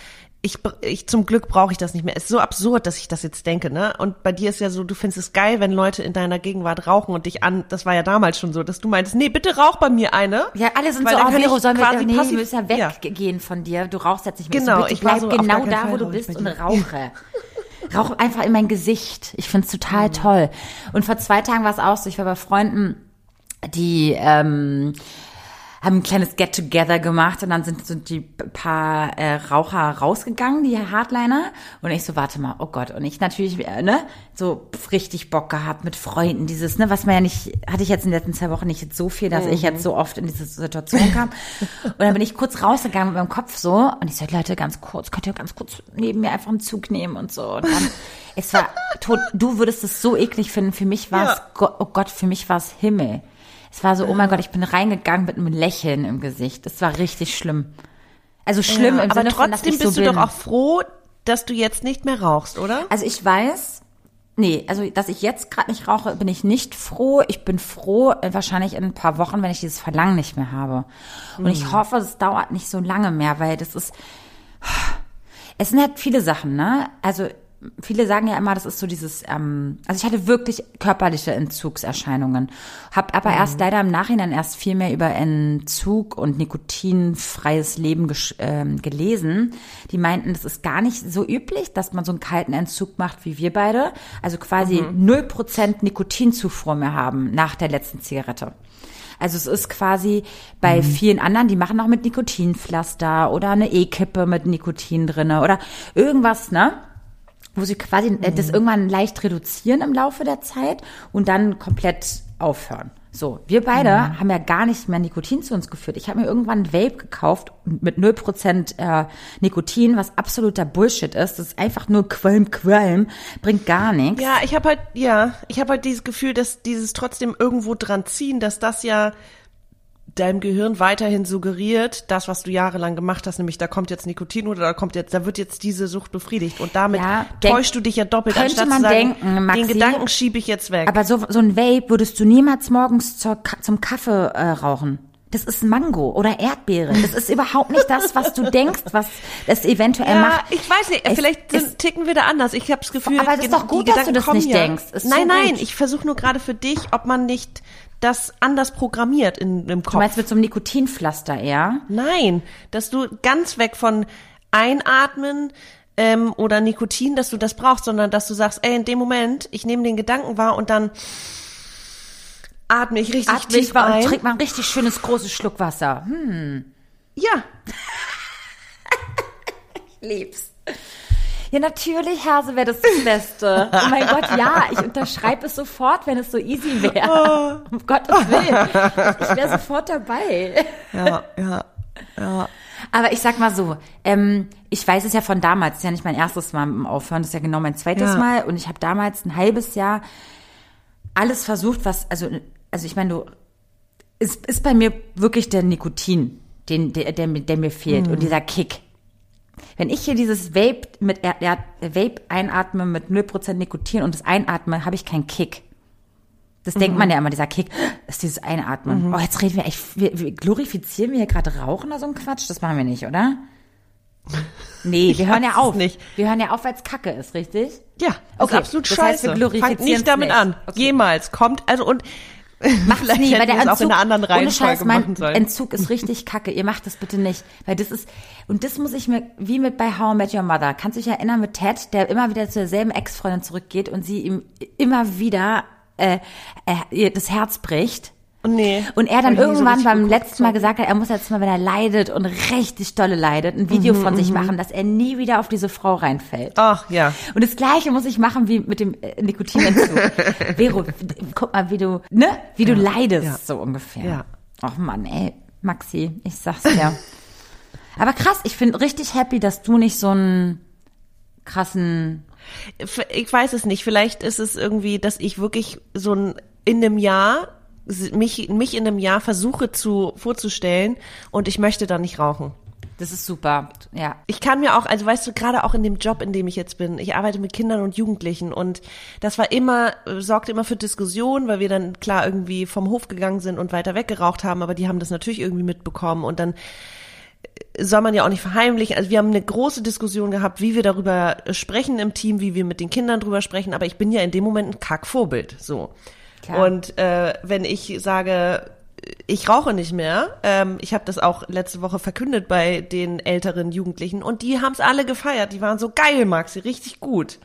ich, ich zum Glück brauche ich das nicht mehr. Es ist so absurd, dass ich das jetzt denke, ne? Und bei dir ist ja so, du findest es geil, wenn Leute in deiner Gegenwart rauchen und dich an, das war ja damals schon so, dass du meintest, nee, bitte rauch bei mir eine. Ja, alle sind so, oh, Vero, sollen wir, nee, passiv- wir müssen ja Ja. weggehen von dir. Du rauchst jetzt nicht mehr. Genau, so, ich bleib so, genau da, Fall wo du bist und rauche. Rauch einfach in mein Gesicht. Ich find's total toll. Und vor zwei Tagen war es auch so, ich war bei Freunden, die ähm, haben ein kleines Get-Together gemacht und dann sind so die paar äh, Raucher rausgegangen, die Hardliner. Und ich so, warte mal, oh Gott. Und ich natürlich, äh, ne, so richtig Bock gehabt mit Freunden, dieses, ne, was man ja nicht, hatte ich jetzt in den letzten zwei Wochen nicht so viel, dass ich jetzt so oft in diese Situation kam. und dann bin ich kurz rausgegangen mit meinem Kopf so und ich so, Leute, ganz kurz, könnt ihr ganz kurz neben mir einfach einen Zug nehmen und so. Und dann, es war tot, du würdest es so eklig finden. Für mich war es, Ja. oh Gott, für mich war es Himmel. Es war so, oh mein Gott, ich bin reingegangen mit einem Lächeln im Gesicht. Es war richtig schlimm. Also schlimm Ja, im aber Sinne von, dass trotzdem ich so bist du bin. doch auch froh, dass du jetzt nicht mehr rauchst, oder? Also ich weiß, nee, also dass ich jetzt gerade nicht rauche, bin ich nicht froh. Ich bin froh, äh, wahrscheinlich in ein paar Wochen, wenn ich dieses Verlangen nicht mehr habe. Und Mhm. ich hoffe, es dauert nicht so lange mehr, weil das ist, es sind halt viele Sachen, ne? Also viele sagen ja immer, das ist so dieses, ähm, also ich hatte wirklich körperliche Entzugserscheinungen, habe aber erst leider im Nachhinein erst viel mehr über Entzug und nikotinfreies Leben ähm, gelesen. Die meinten, das ist gar nicht so üblich, dass man so einen kalten Entzug macht wie wir beide, also quasi null Prozent Nikotinzufuhr mehr haben nach der letzten Zigarette. Also es ist quasi bei vielen anderen, die machen auch mit Nikotinpflaster oder eine E-Kippe mit Nikotin drinne oder irgendwas, ne? Wo sie quasi äh, das irgendwann leicht reduzieren im Laufe der Zeit und dann komplett aufhören. So, wir beide haben ja gar nicht mehr Nikotin zu uns geführt. Ich habe mir irgendwann ein Vape gekauft mit 0% äh, Nikotin, was absoluter Bullshit ist. Das ist einfach nur Qualm, Qualm, bringt gar nichts. Ja, ich habe halt, ja, ich habe halt dieses Gefühl, dass dieses trotzdem irgendwo dran ziehen, dass das ja deinem Gehirn weiterhin suggeriert, das, was du jahrelang gemacht hast, nämlich da kommt jetzt Nikotin oder da kommt jetzt, da wird jetzt diese Sucht befriedigt und damit Ja, täuschst du dich ja doppelt, könnte anstatt man zu sagen, denken, Maxi, den Gedanken schiebe ich jetzt weg. Aber so, so ein Vape würdest du niemals morgens zur, zum Kaffee äh, rauchen. Das ist Mango oder Erdbeere. Das ist überhaupt nicht das, was du denkst, was es eventuell ja, macht. ich weiß nicht, Es vielleicht sind, ticken wir da anders. Ich habe das Gefühl, Aber das ist doch gut, dass du das nicht ja. denkst. Ist so nein, nein, gut. ich versuche nur gerade für dich, ob man nicht das anders programmiert in, im Kopf. Du meinst mit so einem Nikotinpflaster eher? Nein, dass du ganz weg von Einatmen ähm, oder Nikotin, dass du das brauchst, sondern dass du sagst, ey, in dem Moment, ich nehme den Gedanken wahr und dann atme ich richtig Atme tief ich ein. und trink mal ein richtig schönes großes Schluck Wasser. Hm, ja, lieb's. Ja, natürlich, Hase wäre das das Beste. Oh mein Gott, ja, ich unterschreibe es sofort, wenn es so easy wäre. Um Gottes Willen. Ich wäre sofort dabei. ja, ja, ja. Aber ich sag mal so, ähm, ich weiß es ja von damals, das ist ja nicht mein erstes Mal im Aufhören, das ist ja genau mein zweites Ja. Mal. Und ich habe damals ein halbes Jahr alles versucht, was, also, also ich meine, du, es ist bei mir wirklich der Nikotin, den, der, der, der mir fehlt und dieser Kick. Wenn ich hier dieses Vape mit er, Vape einatme mit 0% Nikotin und das einatme, habe ich keinen Kick. Das denkt man ja immer, dieser Kick, ist dieses Einatmen. Oh, jetzt reden wir echt, wir, wir glorifizieren wir hier gerade Rauchen oder so ein Quatsch? Das machen wir nicht, oder? Nee, wir hören ja auf. nicht. Wir hören ja auf, weil es Kacke ist, richtig? Ja, ist Okay, absolut das scheiße. heißt, wir glorifizieren's Fangt nicht damit nicht. an. Okay. Jemals. Kommt, also und Macht's vielleicht nie, weil der es auch Entzug, in einer anderen ohne Scheiß, mein sollen. Entzug ist richtig kacke. Ihr macht das bitte nicht, weil das ist, und das muss ich mir, wie mit bei How I Met Your Mother, kannst du dich erinnern mit Ted, der immer wieder zu derselben Ex-Freundin zurückgeht und sie ihm immer wieder äh, äh, das Herz bricht. Nee. Und er dann so irgendwann richtig beim letzten Mal gesagt hat, er muss jetzt mal, wenn er leidet und richtig dolle leidet, ein Video Mhm, von sich machen, dass er nie wieder auf diese Frau reinfällt. Ach, ja. Und das Gleiche muss ich machen wie mit dem äh, Nikotinentzug. Vero, guck mal, wie du, ne, wie du leidest, ja. so ungefähr. Ja. Ach Mann, ey, Maxi, ich sag's dir. Aber krass, ich bin richtig happy, dass du nicht so einen krassen, ich weiß es nicht, vielleicht ist es irgendwie, dass ich wirklich so ein, in einem Jahr, mich, mich in einem Jahr versuche zu, vorzustellen und ich möchte da nicht rauchen. das ist super, ja. Ich kann mir auch, also weißt du, gerade auch in dem Job, in dem ich jetzt bin, ich arbeite mit Kindern und Jugendlichen und das war immer, sorgte immer für Diskussionen, weil wir dann klar irgendwie vom Hof gegangen sind und weiter weggeraucht haben, aber die haben das natürlich irgendwie mitbekommen und dann äh, soll man ja auch nicht verheimlichen. Also wir haben eine große Diskussion gehabt, wie wir darüber sprechen im Team, wie wir mit den Kindern drüber sprechen, aber ich bin ja in dem Moment ein Kackvorbild, so. Klar. Und äh, wenn ich sage, ich rauche nicht mehr, ähm, ich habe das auch letzte Woche verkündet bei den älteren Jugendlichen und die haben es alle gefeiert. Die waren so geil, Maxi, richtig gut.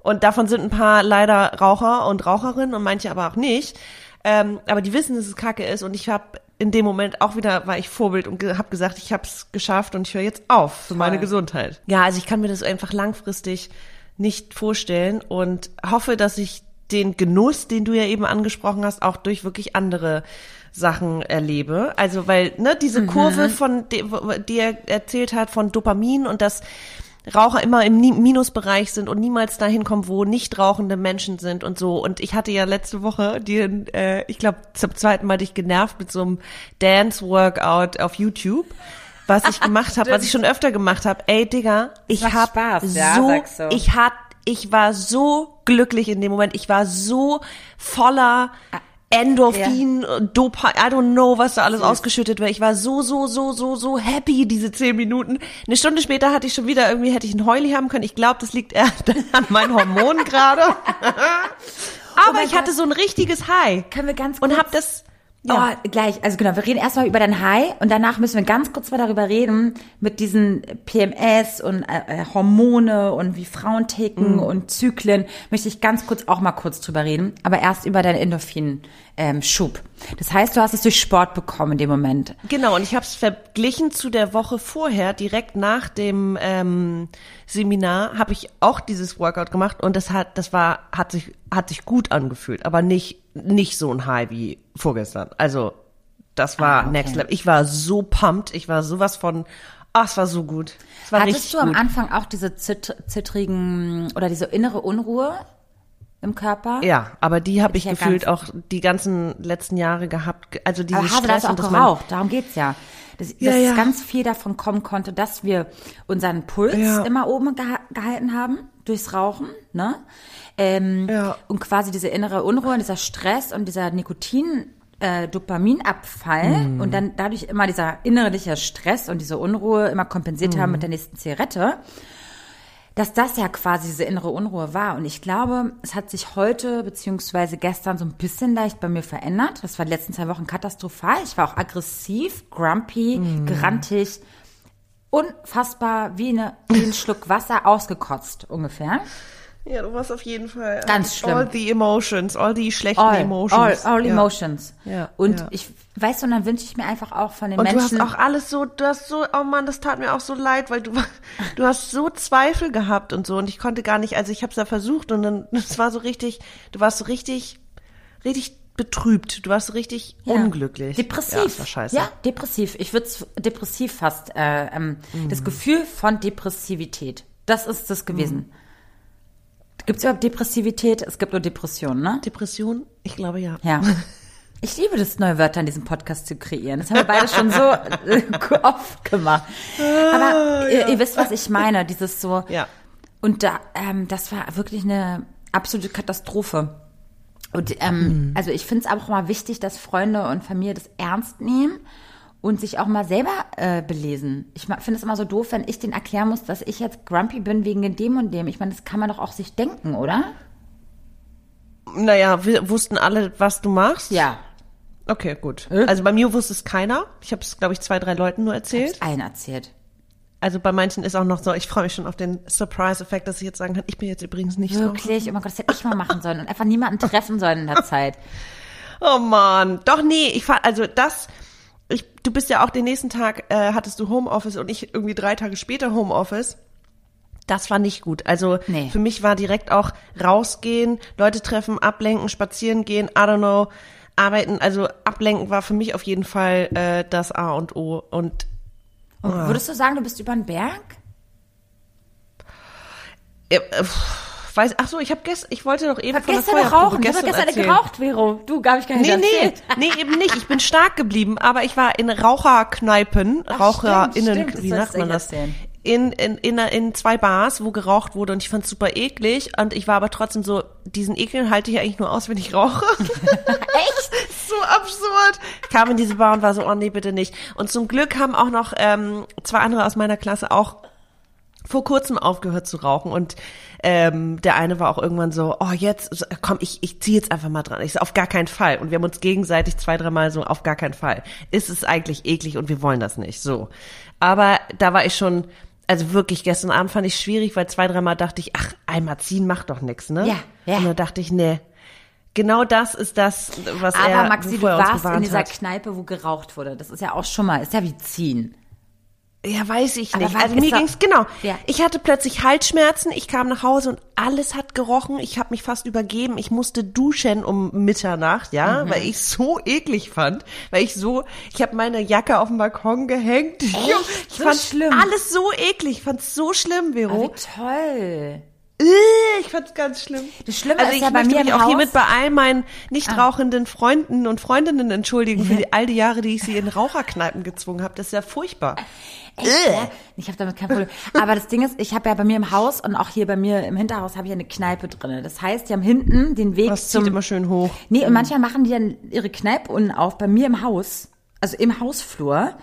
Und davon sind ein paar leider Raucher und Raucherinnen und manche aber auch nicht. Ähm, aber die wissen, dass es Kacke ist und ich habe in dem Moment auch wieder, war ich Vorbild und ge habe gesagt, ich habe es geschafft und ich höre jetzt auf für meine Gesundheit. Ja, also ich kann mir das einfach langfristig nicht vorstellen und hoffe, dass ich den Genuss, den du ja eben angesprochen hast, auch durch wirklich andere Sachen erlebe. Also weil ne diese Kurve von die, die er erzählt hat von Dopamin und dass Raucher immer im Minusbereich sind und niemals dahin kommen, wo nicht rauchende Menschen sind und so. Und ich hatte ja letzte Woche dir, äh, ich glaube, zum zweiten Mal dich genervt mit so einem Dance-Workout auf YouTube. Was ich gemacht habe, was ich schon öfter gemacht habe. Ey, Digga, ich macht hab Spaß, ja, so, ich hat, ich war so glücklich in dem Moment. Ich war so voller Endorphin, Dopa, I don't know, was da alles ausgeschüttet wird. Ich war so, so, so, so, so happy diese zehn Minuten. Eine Stunde später hatte ich schon wieder irgendwie, hätte ich einen Heuli haben können. Ich glaube, das liegt eher an meinen Hormonen gerade. Aber mein ich hatte Gott. so ein richtiges High. Können wir ganz Und kurz- hab das, ja. Oh, gleich. Also genau, wir reden erstmal über dein High und danach müssen wir ganz kurz mal darüber reden mit diesen PMS und äh, äh, Hormone und wie Frauen ticken Mhm. und Zyklen. Möchte ich ganz kurz auch mal kurz drüber reden, aber erst über deinen Endorphin ähm, Schub. Das heißt, du hast es durch Sport bekommen in dem Moment. Genau, und ich habe es verglichen zu der Woche vorher, direkt nach dem ähm, Seminar, habe ich auch dieses Workout gemacht und das hat, das war, hat sich, hat sich gut angefühlt, aber nicht, nicht so ein High wie vorgestern. Also das war Ah, okay. Next Level. Ich war so pumped, ich war sowas von, ach, es war so gut. War Hattest du am gut. Anfang auch diese zitt zittrigen oder diese innere Unruhe im Körper? Ja, aber die habe ich ja gefühlt auch die ganzen letzten Jahre gehabt. Also diese Aber Hase, da Stress ist auch und man geraucht, darum geht's ja. Dass, Ja, dass ja. ganz viel davon kommen konnte, dass wir unseren Puls Ja. immer oben geha gehalten haben durchs Rauchen, ne? Ähm, Ja. Und quasi diese innere Unruhe, und dieser Stress und dieser Nikotin, äh, Dopaminabfall Mhm. und dann dadurch immer dieser innerliche Stress und diese Unruhe immer kompensiert haben Mhm. mit der nächsten Zigarette dass das ja quasi diese innere Unruhe war. Und ich glaube, es hat sich heute beziehungsweise gestern so ein bisschen leicht bei mir verändert. Das war die letzten zwei Wochen katastrophal. Ich war auch aggressiv, grumpy, Mhm. grantig, unfassbar wie, eine, wie ein Schluck Wasser ausgekotzt ungefähr. Ja, du warst auf jeden Fall. Ganz schlimm. All the emotions, all die schlechten All, emotions. all, all Ja. emotions. Ja, Und ja. ich, weißt du, und dann wünsche ich mir einfach auch von den Und du Menschen. hast auch alles so, du hast so, oh Mann, das tat mir auch so leid, weil du, du hast so Zweifel gehabt und so und ich konnte gar nicht, also ich habe es ja versucht und dann, es war so richtig, du warst so richtig, richtig betrübt, du warst so richtig Ja. unglücklich. Depressiv. Ja, das war scheiße. Ja, depressiv. Ich würde depressiv fast, äh, ähm, Mhm. das Gefühl von Depressivität. Das ist das gewesen. Mhm. Gibt es überhaupt Depressivität? Es gibt nur Depressionen, ne? Depression? Ich glaube ja. Ja. Ich liebe das, neue Wörter in diesem Podcast zu kreieren. Das haben wir beide schon so äh, oft gemacht. Aber ihr, ihr wisst, was ich meine. Dieses so. Ja. Und da, ähm, das war wirklich eine absolute Katastrophe. Und ähm, Mhm. also ich finde es auch mal wichtig, dass Freunde und Familie das ernst nehmen und sich auch mal selber äh, belesen. Ich finde es immer so doof, wenn ich denen erklären muss, dass ich jetzt grumpy bin wegen dem und dem. Ich meine, das kann man doch auch sich denken, oder? Naja, wir wussten alle, was du machst. Ja. Okay, gut. Äh? Also bei mir wusste es keiner. Ich habe es, glaube ich, zwei, drei Leuten nur erzählt. Hab's allen erzählt. Also bei manchen ist auch noch so, ich freue mich schon auf den Surprise-Effekt, dass ich jetzt sagen kann, ich bin jetzt übrigens nicht so. Wirklich? Oh mein Gott, das hätte ich mal machen sollen und einfach niemanden treffen sollen in der Zeit. Oh man, doch nee, ich fahr, also das, ich, du bist ja auch den nächsten Tag äh, hattest du Homeoffice und ich irgendwie drei Tage später Homeoffice. Das war nicht gut. Also Nee. für mich war direkt auch rausgehen, Leute treffen, ablenken, spazieren gehen, I don't know, arbeiten. Also ablenken war für mich auf jeden Fall äh, das A und O. Und Und würdest du sagen, du bist über den Berg? äh, äh, weiß, ach so, ich habe gestern, ich wollte doch eben von der Gestern noch Feuerprobe rauchen. Gestern gestern erzählen. geraucht, Vero. Du, gar ich gar nicht Nee, nee, erzählt. nee, eben nicht. Ich bin stark geblieben, aber ich war in Raucherkneipen, Ach, RaucherInnen, stimmt, stimmt, wie sagt man das? erzählen. In, in, in, in zwei Bars, wo geraucht wurde und ich fand's super eklig und ich war aber trotzdem so, diesen Ekel halte ich eigentlich nur aus, wenn ich rauche. Echt? so absurd. Ich kam in diese Bar und war so, oh nee, bitte nicht. Und zum Glück haben auch noch ähm, zwei andere aus meiner Klasse auch vor kurzem aufgehört zu rauchen und ähm, der eine war auch irgendwann so, oh jetzt, komm, ich, ich ziehe jetzt einfach mal dran. Ich so, auf gar keinen Fall. Und wir haben uns gegenseitig zwei, dreimal so, auf gar keinen Fall. Ist es eigentlich eklig und wir wollen das nicht. So. Aber da war ich schon, also wirklich, gestern Abend fand ich schwierig, weil zwei, dreimal dachte ich, ach, einmal ziehen macht doch nix, ne? Ja, ja. Und dann dachte ich, nee, Genau das ist das, was Aber er Maxi, du warst in dieser hat. Kneipe, wo geraucht wurde. Das ist ja auch schon mal, ist ja wie ziehen. Ja, weiß ich nicht. Also mir ging's genau. Ja. Ich hatte plötzlich Halsschmerzen. Ich kam nach Hause und alles hat gerochen. Ich habe mich fast übergeben. Ich musste duschen um Mitternacht, ja, Mhm. weil ich so eklig fand, weil ich so, ich habe meine Jacke auf dem Balkon gehängt. Ich So fand schlimm? alles so eklig. Ich fand's so schlimm, Oh, Vero. wie toll. Äh, Ich fand's ganz schlimm. Das Schlimme also ist ich ja bei möchte mir mich im auch Haus- hiermit bei all meinen nicht rauchenden Freunden und Freundinnen entschuldigen für die, all die Jahre, die ich sie in Raucherkneipen gezwungen habe. Das ist ja furchtbar. Echt, ja? Ich habe damit kein Problem. Aber das Ding ist, ich habe ja bei mir im Haus und auch hier bei mir im Hinterhaus habe ich eine Kneipe drinne. Das heißt, die haben hinten den Weg Das zum zieht immer schön hoch. Nee, und manchmal machen die dann ihre Kneipe unten auf, bei mir im Haus, also im Hausflur.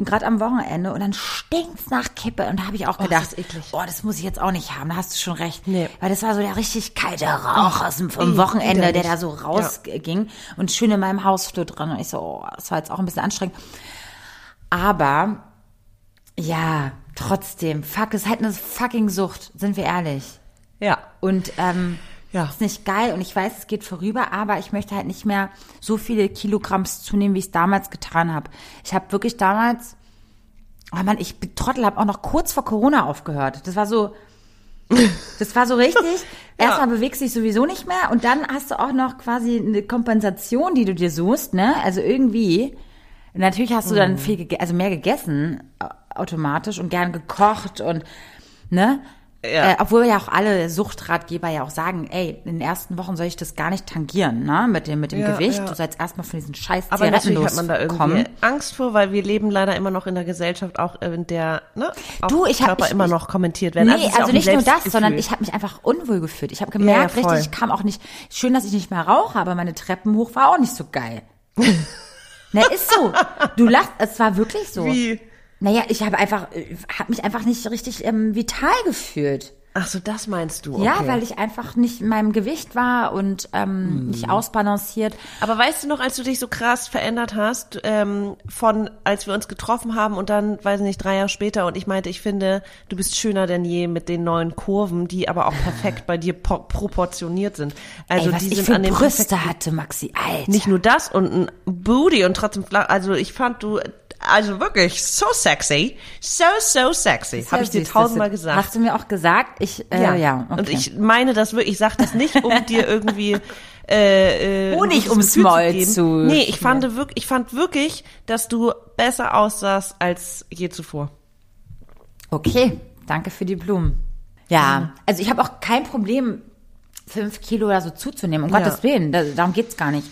Und gerade am Wochenende und dann stinkt's nach Kippe. Und da habe ich auch gedacht, das ist eklig. oh, das muss ich jetzt auch nicht haben. Da hast du schon recht. Nee. Weil das war so der richtig kalte Rauch aus dem vom Wochenende, der da so rausging. Und schön in meinem Hausflur dran. Und ich so, oh, das war jetzt auch ein bisschen anstrengend. Aber, ja, trotzdem, fuck, es ist halt eine fucking Sucht, sind wir ehrlich. Ja. Und ähm, Ja. ist nicht geil und ich weiß, es geht vorüber, aber ich möchte halt nicht mehr so viele Kilogramms zunehmen, wie ich es damals getan habe. Ich habe wirklich damals, oh Mann, ich Trottel, habe auch noch kurz vor Corona aufgehört. Das war so, das war so richtig. Erstmal bewegst du dich sowieso nicht mehr und dann hast du auch noch quasi eine Kompensation, die du dir suchst, ne? Also irgendwie. Natürlich hast du Mhm. dann viel, gege- also mehr gegessen au- automatisch und gern gekocht und ne? Ja. Äh, obwohl ja auch alle Suchtratgeber ja auch sagen, ey, in den ersten Wochen soll ich das gar nicht tangieren, ne? Mit dem, mit dem Ja, Gewicht. ja. Du sollst erstmal von diesen scheiß Aber Zigaretten natürlich hat man da irgendwie loskommen. Angst vor, weil wir leben leider immer noch in der Gesellschaft, auch in der ne, Du, ich hab- Körper ich- immer noch kommentiert werden. Nee, also, ja auch ein nicht nur das, sondern ich habe mich einfach unwohl gefühlt. Ich habe gemerkt, Ja, richtig, ich kam auch nicht, schön, dass ich nicht mehr rauche, aber meine Treppen hoch war auch nicht so geil. Na, ist so. Du lachst, es war wirklich so. Wie? Naja, ich habe einfach, habe mich einfach nicht richtig ähm, vital gefühlt. Ach so, das meinst du? Ja, okay. weil ich einfach nicht in meinem Gewicht war und ähm, nicht ausbalanciert. Aber weißt du noch, als du dich so krass verändert hast, ähm, von als wir uns getroffen haben und dann, weiß ich nicht, drei Jahre später und ich meinte, ich finde, du bist schöner denn je mit den neuen Kurven, die aber auch perfekt bei dir po proportioniert sind. Also Ey, die ich sind an dem Brüste hatte, Maxi, Alter. Nicht nur das und ein Booty und trotzdem flach. Also ich fand du, also wirklich so sexy, so so sexy, habe ich dir tausendmal gesagt. Hast du mir auch gesagt? Ich, äh, ja, okay. Und ich meine das wirklich, ich sag das nicht, um dir irgendwie äh, äh, Honig ums Maul geben. zu Nee, ich fand, wirklich, ich fand wirklich, dass du besser aussahst als je zuvor. Okay, danke für die Blumen. Ja, also ich habe auch kein Problem, fünf Kilo oder so zuzunehmen, um Ja. Gottes Willen, da, darum geht's gar nicht.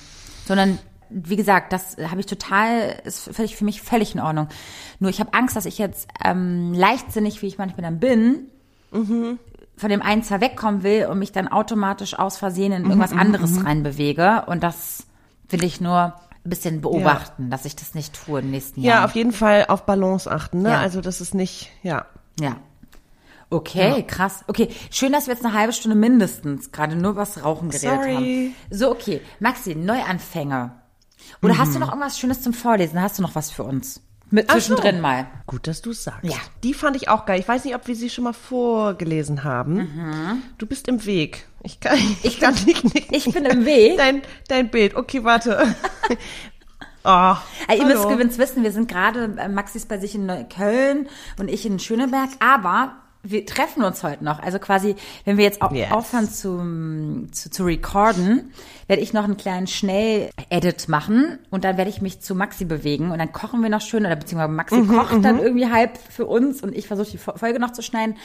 Sondern, wie gesagt, das habe ich total, ist völlig für mich völlig in Ordnung. Nur ich habe Angst, dass ich jetzt ähm, leichtsinnig, wie ich manchmal dann bin, von dem einen zwar wegkommen will und mich dann automatisch aus Versehen in irgendwas anderes reinbewege. Und das will ich nur ein bisschen beobachten, dass ich das nicht tue den nächsten Ja, Jahren. auf jeden Fall auf Balance achten, ne? Ja. Also das ist nicht, ja. Ja. Okay, krass. Okay, schön, dass wir jetzt eine halbe Stunde mindestens gerade nur was Rauchen geredet Sorry. haben. So, okay. Maxi, Neuanfänger. Oder hast Mhm. du noch irgendwas Schönes zum Vorlesen? Hast du noch was für uns? Mit zwischendrin mal. Gut, dass du sagst. Ja. Die fand ich auch geil. Ich weiß nicht, ob wir sie schon mal vorgelesen haben. Mhm. Du bist im Weg. Ich kann, ich kann nicht, nicht. Ich bin im Weg. Dein, dein Bild. Okay, warte. oh, Also, ihr müsst übrigens wissen, wir sind gerade, äh, Maxi ist bei sich in Neukölln und ich in Schöneberg, aber wir treffen uns heute noch. Also quasi, wenn wir jetzt au Yes. aufhören zu, zu, zu recorden, werde ich noch einen kleinen Schnell-Edit machen und dann werde ich mich zu Maxi bewegen und dann kochen wir noch schön oder beziehungsweise Maxi Mhm, kocht dann irgendwie halb für uns und ich versuche die Fo- Folge noch zu schneiden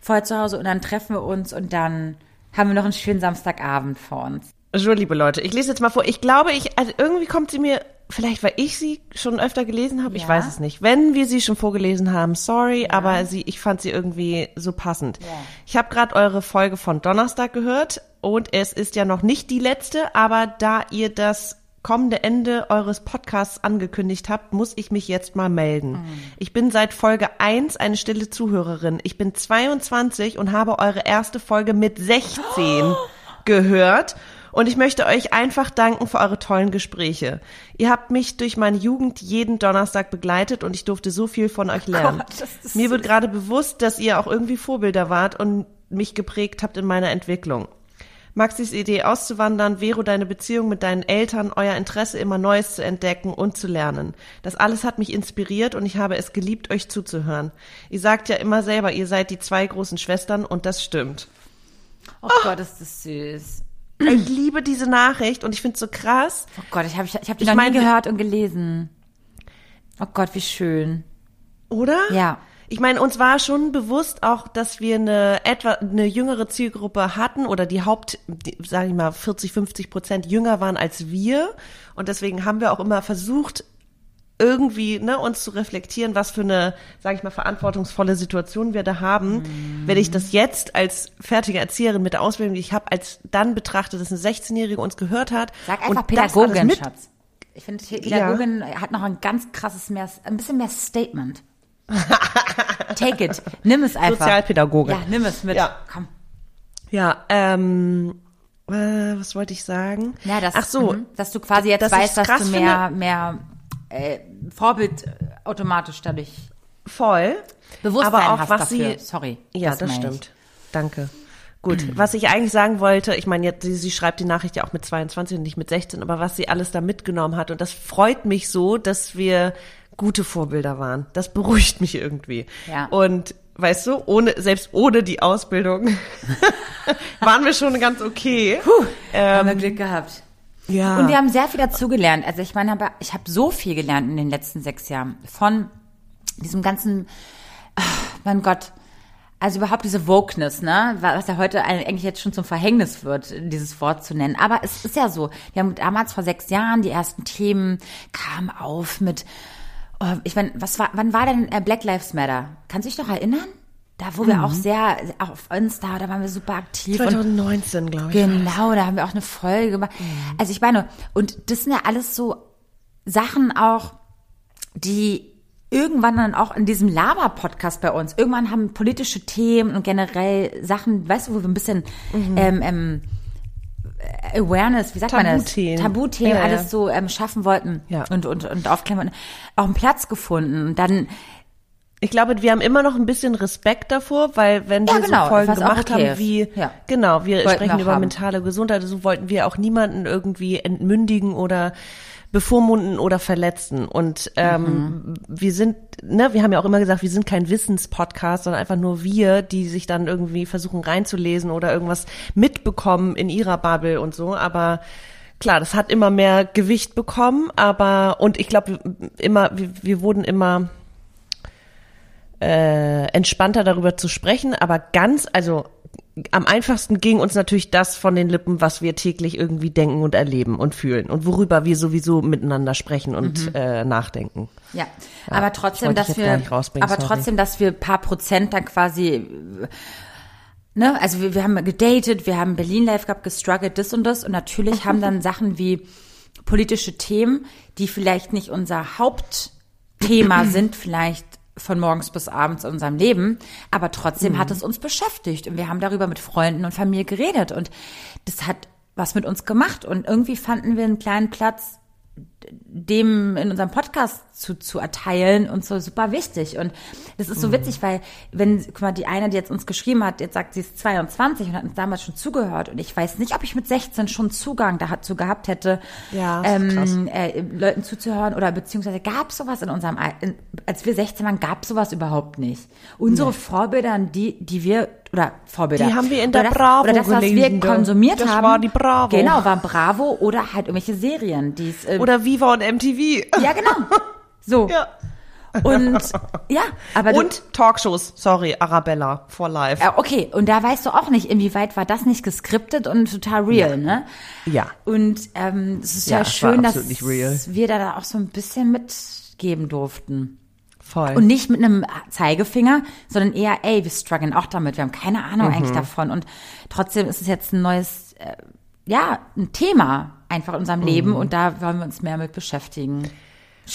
vorher zu Hause und dann treffen wir uns und dann haben wir noch einen schönen Samstagabend vor uns. So, liebe Leute, ich lese jetzt mal vor. Ich glaube, ich, also irgendwie kommt sie mir, vielleicht weil ich sie schon öfter gelesen habe, ich Ja. weiß es nicht. Wenn wir sie schon vorgelesen haben, sorry, aber sie, ich fand sie irgendwie so passend. Ich habe gerade eure Folge von Donnerstag gehört und es ist ja noch nicht die letzte, aber da ihr das kommende Ende eures Podcasts angekündigt habt, muss ich mich jetzt mal melden. Ich bin seit Folge 1 eine stille Zuhörerin. Ich bin 22 und habe eure erste Folge mit 16 gehört. Und ich möchte euch einfach danken für eure tollen Gespräche. Ihr habt mich durch meine Jugend jeden Donnerstag begleitet und ich durfte so viel von euch lernen. Gott, Mir wird gerade bewusst, dass ihr auch irgendwie Vorbilder wart und mich geprägt habt in meiner Entwicklung. Maxis Idee auszuwandern, Vero deine Beziehung mit deinen Eltern, euer Interesse immer Neues zu entdecken und zu lernen. Das alles hat mich inspiriert und ich habe es geliebt, euch zuzuhören. Ihr sagt ja immer selber, ihr seid die zwei großen Schwestern und das stimmt. Oh Gott, ist das süß. Ich liebe diese Nachricht und ich finde es so krass. Oh Gott, ich habe ich, ich hab die Ich noch meine- nie gehört und gelesen. Oh Gott, wie schön. Oder? Ja. Ich meine, uns war schon bewusst auch, dass wir eine etwa eine jüngere Zielgruppe hatten oder die Haupt, sage ich mal, 40, 50 Prozent jünger waren als wir. Und deswegen haben wir auch immer versucht, irgendwie ne, uns zu reflektieren, was für eine, sage ich mal, verantwortungsvolle Situation wir da haben. Mhm. Wenn ich das jetzt als fertige Erzieherin mit der Ausbildung, die ich habe, als dann betrachte, dass eine 16-Jährige uns gehört hat. Sag einfach Pädagogin, mit, Schatz. Ich finde, Pädagogin hat noch ein ganz krasses mehr, ein bisschen mehr Statement. Take it. Nimm es einfach. Sozialpädagogin. Ja, nimm es mit. Ja. Komm. Ja, ähm, äh, was wollte ich sagen? Ja, das, Ach so, mhm. dass du quasi jetzt dass weißt, dass du mehr, mehr äh, Vorbild äh, automatisch dadurch voll. Bewusstsein aber auch hast was dafür. sie, Sorry. Ja, das, ich. stimmt. Danke. Gut, was ich eigentlich sagen wollte, ich meine, jetzt, sie, sie schreibt die Nachricht ja auch mit 22 und nicht mit 16, aber was sie alles da mitgenommen hat und das freut mich so, dass wir gute Vorbilder waren. Das beruhigt mich irgendwie. Ja. Und weißt du, ohne selbst ohne die Ausbildung waren wir schon ganz okay. haben wir Glück gehabt. Ja. Und wir haben sehr viel dazugelernt. Also ich meine, aber ich habe so viel gelernt in den letzten sechs Jahren. Von diesem ganzen, ah, mein Gott, also überhaupt diese Wokeness, ne, was ja heute eigentlich jetzt schon zum Verhängnis wird, dieses Wort zu nennen. Aber es ist ja so. Wir haben damals vor sechs Jahren die ersten Themen kamen auf mit, oh, ich meine, was war, wann war denn äh, Black Lives Matter? Kannst du dich noch erinnern? Da, wo wir auch sehr, auch auf Insta, da waren wir super aktiv. und 2019, glaube ich. Genau, da haben wir auch eine Folge gemacht. Also ich meine, und das sind ja alles so Sachen auch, die irgendwann dann auch in diesem Laber-Podcast bei uns, irgendwann haben politische Themen und generell Sachen, weißt du, wo wir ein bisschen ähm, ähm, Awareness, wie sagt man das? Tabuthemen. Tabuthemen, ja. alles so ähm, schaffen wollten Ja. und, und, und aufklären wollten, auch einen Platz gefunden. Und dann Ich glaube, wir haben immer noch ein bisschen Respekt davor, weil wenn Ja, wir genau, so Folgen gemacht okay haben, wie. Ja. genau, wir Wollten sprechen über haben. mentale Gesundheit, so wollten wir auch niemanden irgendwie entmündigen oder bevormunden oder verletzen. Und ähm, Mhm. wir sind, ne, wir haben ja auch immer gesagt, wir sind kein Wissenspodcast, sondern einfach nur wir, die sich dann irgendwie versuchen reinzulesen oder irgendwas mitbekommen in ihrer Bubble und so. Aber klar, das hat immer mehr Gewicht bekommen, aber und ich glaube immer, wir, wir wurden immer äh, entspannter darüber zu sprechen, aber ganz, also am einfachsten ging uns natürlich das von den Lippen, was wir täglich irgendwie denken und erleben und fühlen und worüber wir sowieso miteinander sprechen und äh, nachdenken. Ja, aber trotzdem, dass wir, aber trotzdem, dass wir ein paar Prozent dann quasi, ne, also wir, wir haben gedatet, wir haben Berlin Live gehabt, gestruggelt, das und das und natürlich haben dann Sachen wie politische Themen, die vielleicht nicht unser Hauptthema sind, vielleicht von morgens bis abends in unserem Leben, aber trotzdem hat es uns beschäftigt und wir haben darüber mit Freunden und Familie geredet und das hat was mit uns gemacht und irgendwie fanden wir einen kleinen Platz dem in unserem Podcast zu, zu erteilen und so super wichtig. Und das ist so Mhm. witzig, weil wenn, guck mal, die eine, die jetzt uns geschrieben hat, jetzt sagt, sie ist 22 und hat uns damals schon zugehört und ich weiß nicht, ob ich mit 16 schon Zugang dazu gehabt hätte, Ja, ähm, äh, Leuten zuzuhören oder beziehungsweise gab es sowas in unserem, in, als wir 16 waren, gab es sowas überhaupt nicht. Unsere Vorbilder, die, die wir, oder Vorbilder. Die haben wir in oder der das, Bravo Oder das, was wir gelesen, da. konsumiert Das haben. war die Bravo. Genau, war Bravo oder halt irgendwelche Serien, die es, äh, Oder Viva und MTV. ja, genau. So. Ja. Und ja, aber Und Talkshows, sorry, Arabella for life. du, ja, okay, und da weißt du auch nicht, inwieweit war das nicht geskriptet und total real, ne? Ja. Und ähm, es ist Ja, ja, schön, dass wir da auch so ein bisschen mitgeben durften. Voll. Und nicht mit einem Zeigefinger, sondern eher, ey, wir strugglen auch damit, wir haben keine Ahnung Mhm. eigentlich davon. Und trotzdem ist es jetzt ein neues, äh, ja, ein Thema einfach in unserem Mhm. Leben und da wollen wir uns mehr mit beschäftigen.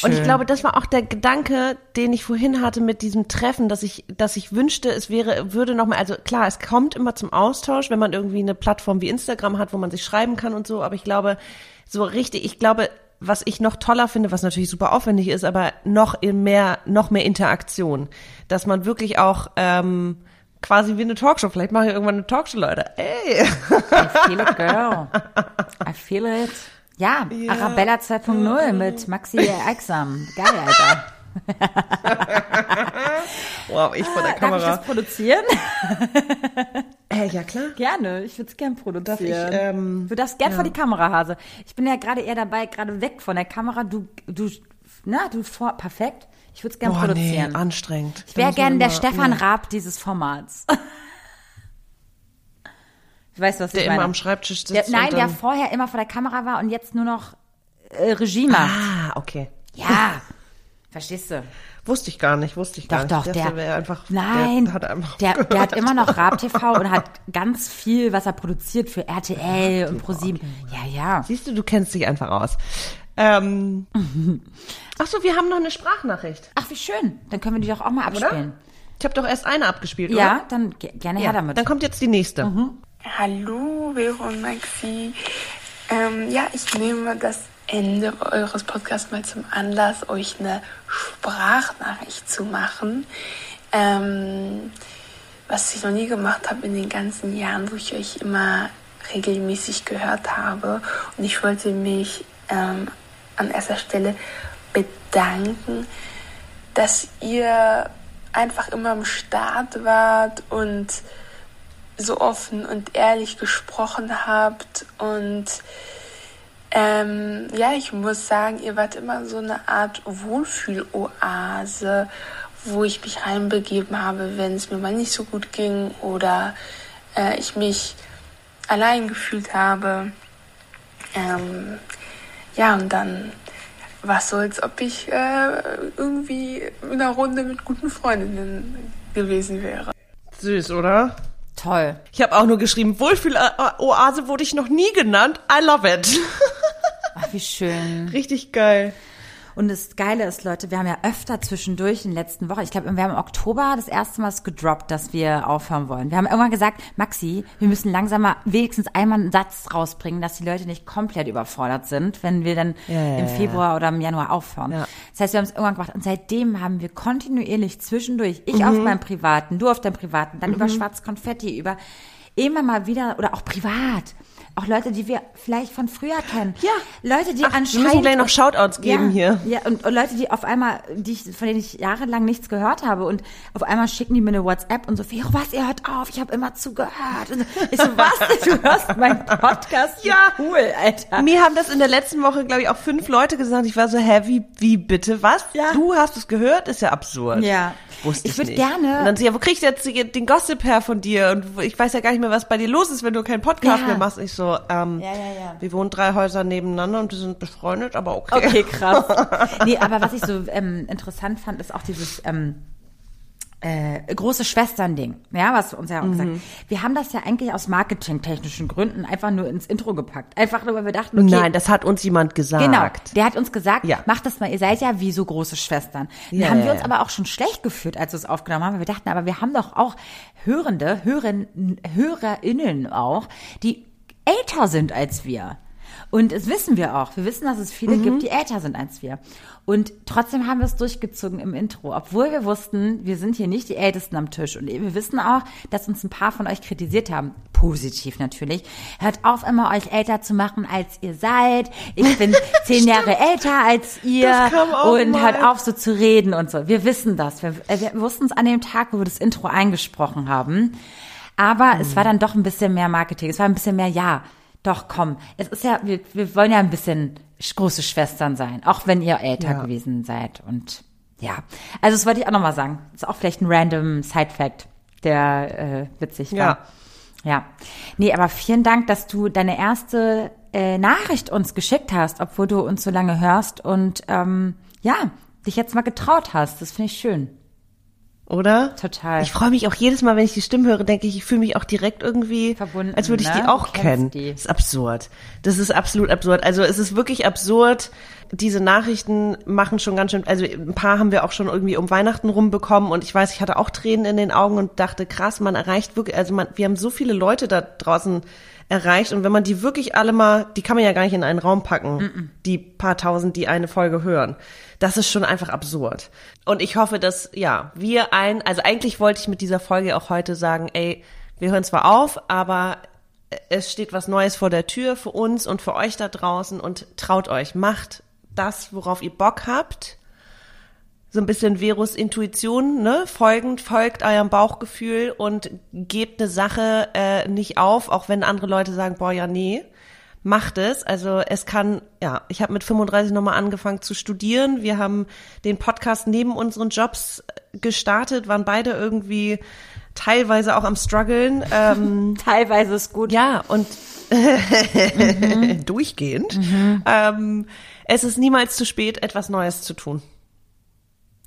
Und ich Schön. glaube, das war auch der Gedanke, den ich vorhin hatte mit diesem Treffen, dass ich, dass ich wünschte, es wäre, würde noch mal, also klar, es kommt immer zum Austausch, wenn man irgendwie eine Plattform wie Instagram hat, wo man sich schreiben kann und so, aber ich glaube, so richtig, ich glaube, was ich noch toller finde, was natürlich super aufwendig ist, aber noch in mehr, noch mehr Interaktion, dass man wirklich auch, ähm, quasi wie eine Talkshow. Vielleicht mache ich irgendwann eine Talkshow, Leute. Ey. I feel it, girl. I feel it. Ja, Ja. Arabella 2.0 mit Maxi Exam. Geil, Alter. Wow, ich vor der Darf ich Kamera. das produzieren? Äh, ja, klar. Gerne, ich würde es gern produzieren. Darf ich, ähm, du darfst gern vor die Kamera, Hase. Ich bin ja gerade eher dabei, gerade weg von der Kamera. Du, du, na, du vor, perfekt. Ich würde es gern Boah, nee, produzieren. anstrengend. ich wäre gern der immer- Stefan nee. Raab dieses Formats. Du weißt, was Der ich immer meine. am Schreibtisch sitzt. der, nein, der vorher immer vor der Kamera war und jetzt nur noch äh, Regie macht. Ah, okay. Ja, verstehst du? Wusste ich gar nicht, wusste ich Doch, gar nicht. doch, dachte, der, wäre einfach, nein, der hat einfach der, der hat immer noch Raab TV und hat ganz viel, was er produziert für RTL und ProSieben. Ja, ja. Siehst du, du kennst dich einfach aus. Ähm, ach so, wir haben noch eine Sprachnachricht, Ach, wie schön. Dann können wir die doch auch mal oder? abspielen. Ich habe doch erst eine abgespielt, Ja, oder? dann ge gerne Ja, her damit. dann kommt jetzt die nächste. Hallo, Vero und Maxi. Ähm, ja, ich nehme das Ende eures Podcasts mal zum Anlass, euch eine Sprachnachricht zu machen. Ähm, was ich noch nie gemacht habe in den ganzen Jahren, wo ich euch immer regelmäßig gehört habe. Und ich wollte mich ähm, an erster Stelle bedanken, dass ihr einfach immer am Start wart und so offen und ehrlich gesprochen habt und ähm, ja, ich muss sagen, ihr wart immer so eine Art Wohlfühloase, wo ich mich reinbegeben habe, wenn es mir mal nicht so gut ging oder äh, ich mich allein gefühlt habe. Ähm, ja, und dann was soll's, ob ich äh, irgendwie in einer Runde mit guten Freundinnen gewesen wäre. Süß, oder? Toll. Ich habe auch nur geschrieben, Wohlfühl-Oase wurde ich noch nie genannt. I love it. Ach, wie schön. Richtig geil. Und das Geile ist, Leute, wir haben ja öfter zwischendurch in den letzten Wochen, ich glaube, wir haben im Oktober das erste Mal gedroppt, dass wir aufhören wollen. Wir haben irgendwann gesagt, Maxi, wir müssen langsam mal wenigstens einmal einen Satz rausbringen, dass die Leute nicht komplett überfordert sind, wenn wir dann Ja, ja, im ja, Februar oder im Januar aufhören. Ja. Das heißt, wir haben es irgendwann gemacht und seitdem haben wir kontinuierlich zwischendurch, ich auf meinem Privaten, du auf deinem Privaten, dann über Schwarz Konfetti, über immer mal wieder oder auch privat. Auch Leute, die wir vielleicht von früher kennen. Ja. Leute, die Ach, wir anscheinend müssen gleich noch Shoutouts geben ja, hier. Ja, und, und Leute, die auf einmal, die ich, von denen ich jahrelang nichts gehört habe und auf einmal schicken die mir eine WhatsApp und so, Vero, was, ihr hört auf, ich habe immer zugehört. Und ich so, was, du hörst meinen Podcast? Ja. Cool, Alter. Mir haben das in der letzten Woche, glaube ich, auch fünf Leute gesagt. Ich war so, hä, wie, wie bitte, was? Ja. Du hast es gehört? Ist ja absurd. Ja. Wusste Ich ich, würd nicht. gerne- Und dann sie, ja, wo krieg ich jetzt den Gossip her von dir? Und ich weiß ja gar nicht mehr, was bei dir los ist, wenn du keinen Podcast Ja. mehr machst. Ich so, ähm, Ja, ja, ja. wir wohnen drei Häuser nebeneinander und wir sind befreundet, aber okay. Okay, krass. Nee, aber was ich so ähm, interessant fand, ist auch dieses ähm, äh, große Schwestern-Ding, ja, was uns ja auch gesagt. Wir haben das ja eigentlich aus marketingtechnischen Gründen einfach nur ins Intro gepackt. Einfach nur, weil wir dachten, okay, Nein, das hat uns jemand gesagt. Genau, der hat uns gesagt, Ja. macht das mal, ihr seid ja wie so große Schwestern. Ja, haben ja, wir uns aber auch schon schlecht gefühlt, als wir es aufgenommen haben, weil wir dachten, aber wir haben doch auch Hörende, Hören, HörerInnen auch, die älter sind als wir. Und das wissen wir auch. Wir wissen, dass es viele gibt, die älter sind als wir. Und trotzdem haben wir es durchgezogen im Intro, obwohl wir wussten, wir sind hier nicht die Ältesten am Tisch. Und wir wissen auch, dass uns ein paar von euch kritisiert haben. Positiv natürlich. Hört auf, immer euch älter zu machen, als ihr seid. Ich bin zehn Jahre älter als ihr. Und mal. hört auf, so zu reden und so. Wir wissen das. Wir, äh, wir wussten es an dem Tag, wo wir das Intro eingesprochen haben. Aber es war dann doch ein bisschen mehr Marketing. Es war ein bisschen mehr, ja, doch, komm. Es ist ja, wir, wir wollen ja ein bisschen sch- große Schwestern sein, auch wenn ihr älter Ja. gewesen seid. Und ja, also das wollte ich auch nochmal sagen. ist auch vielleicht ein random Side-Fact, der äh, witzig war. Ja. Ja. Nee, aber vielen Dank, dass du deine erste äh, Nachricht uns geschickt hast, obwohl du uns so lange hörst und ähm, ja, dich jetzt mal getraut hast. Das finde ich schön. Oder? Total. Ich freue mich auch jedes Mal, wenn ich die Stimme höre, denke ich, ich fühle mich auch direkt irgendwie, Verbunden, als würde ich die ne? auch Du kennst kennen. die. Das ist absurd. Das ist absolut absurd. Also es ist wirklich absurd. Diese Nachrichten machen schon ganz schön, also ein paar haben wir auch schon irgendwie um Weihnachten rumbekommen und ich weiß, ich hatte auch Tränen in den Augen und dachte, krass, man erreicht wirklich, also man, wir haben so viele Leute da draußen erreicht. Und wenn man die wirklich alle mal, die kann man ja gar nicht in einen Raum packen, die paar tausend, die eine Folge hören. Das ist schon einfach absurd. Und ich hoffe, dass, ja, wir ein, also eigentlich wollte ich mit dieser Folge auch heute sagen, ey, wir hören zwar auf, aber es steht was Neues vor der Tür für uns und für euch da draußen und traut euch, macht das, worauf ihr Bock habt. So ein bisschen Verus Intuition, ne? Folgend, folgt eurem Bauchgefühl und gebt eine Sache äh, nicht auf, auch wenn andere Leute sagen, boah, ja, nee. Macht es. Also es kann, ja, ich habe mit 35 nochmal angefangen zu studieren. Wir haben den Podcast neben unseren Jobs gestartet, waren beide irgendwie teilweise auch am struggeln. Ähm, Teilweise ist gut. ja, und durchgehend. Ähm, es ist niemals zu spät, etwas Neues zu tun.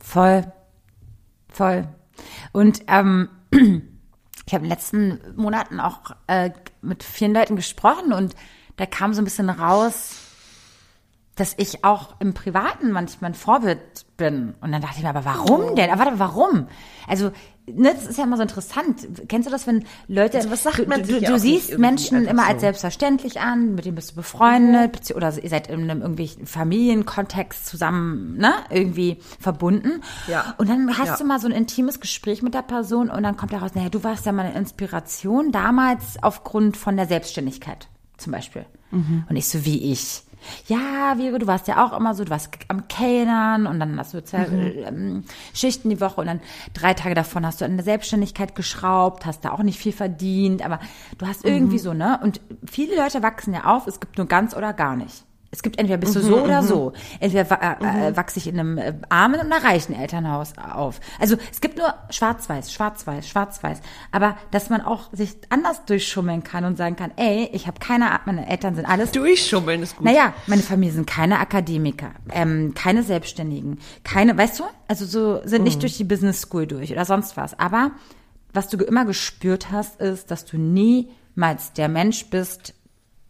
Voll. Voll. Und ähm, ich habe in den letzten Monaten auch äh, mit vielen Leuten gesprochen und da kam so ein bisschen raus, dass ich auch im Privaten manchmal ein Vorbild bin. Und dann dachte ich mir, aber warum denn? Aber warte, warum? Also, ne, das ist ja immer so interessant. Kennst du das, wenn Leute, Also was sagt du, man du, du auch siehst Menschen immer so. als selbstverständlich an, mit denen bist du befreundet, bezieh- oder ihr seid in einem irgendwie Familienkontext zusammen, ne, irgendwie verbunden. Ja. Und dann hast Ja. du mal so ein intimes Gespräch mit der Person und dann kommt heraus, naja, du warst ja mal eine Inspiration damals aufgrund von der Selbstständigkeit, zum Beispiel. Mhm. Und ich so, wie ich. Ja, Vero, du warst ja auch immer so, du warst am Kellnern und dann hast du zwei Mhm. ähm, Schichten die Woche und dann drei Tage davon hast du an der Selbstständigkeit geschraubt, hast da auch nicht viel verdient, aber du hast irgendwie Mhm. so, ne? Und viele Leute wachsen ja auf, es gibt nur ganz oder gar nicht. Es gibt entweder bist du Mhm, so oder so. Entweder äh, äh, wachse ich in einem äh, armen und einem reichen Elternhaus auf. Also es gibt nur schwarz-weiß, schwarz-weiß, schwarz-weiß. Aber dass man auch sich anders durchschummeln kann und sagen kann, ey, ich habe keine Ahnung, meine Eltern sind alles Durchschummeln ist gut. naja, meine Familie sind keine Akademiker, ähm, keine Selbstständigen, keine, weißt du, also so sind nicht durch die Business School durch oder sonst was. Aber was du immer gespürt hast, ist, dass du niemals der Mensch bist,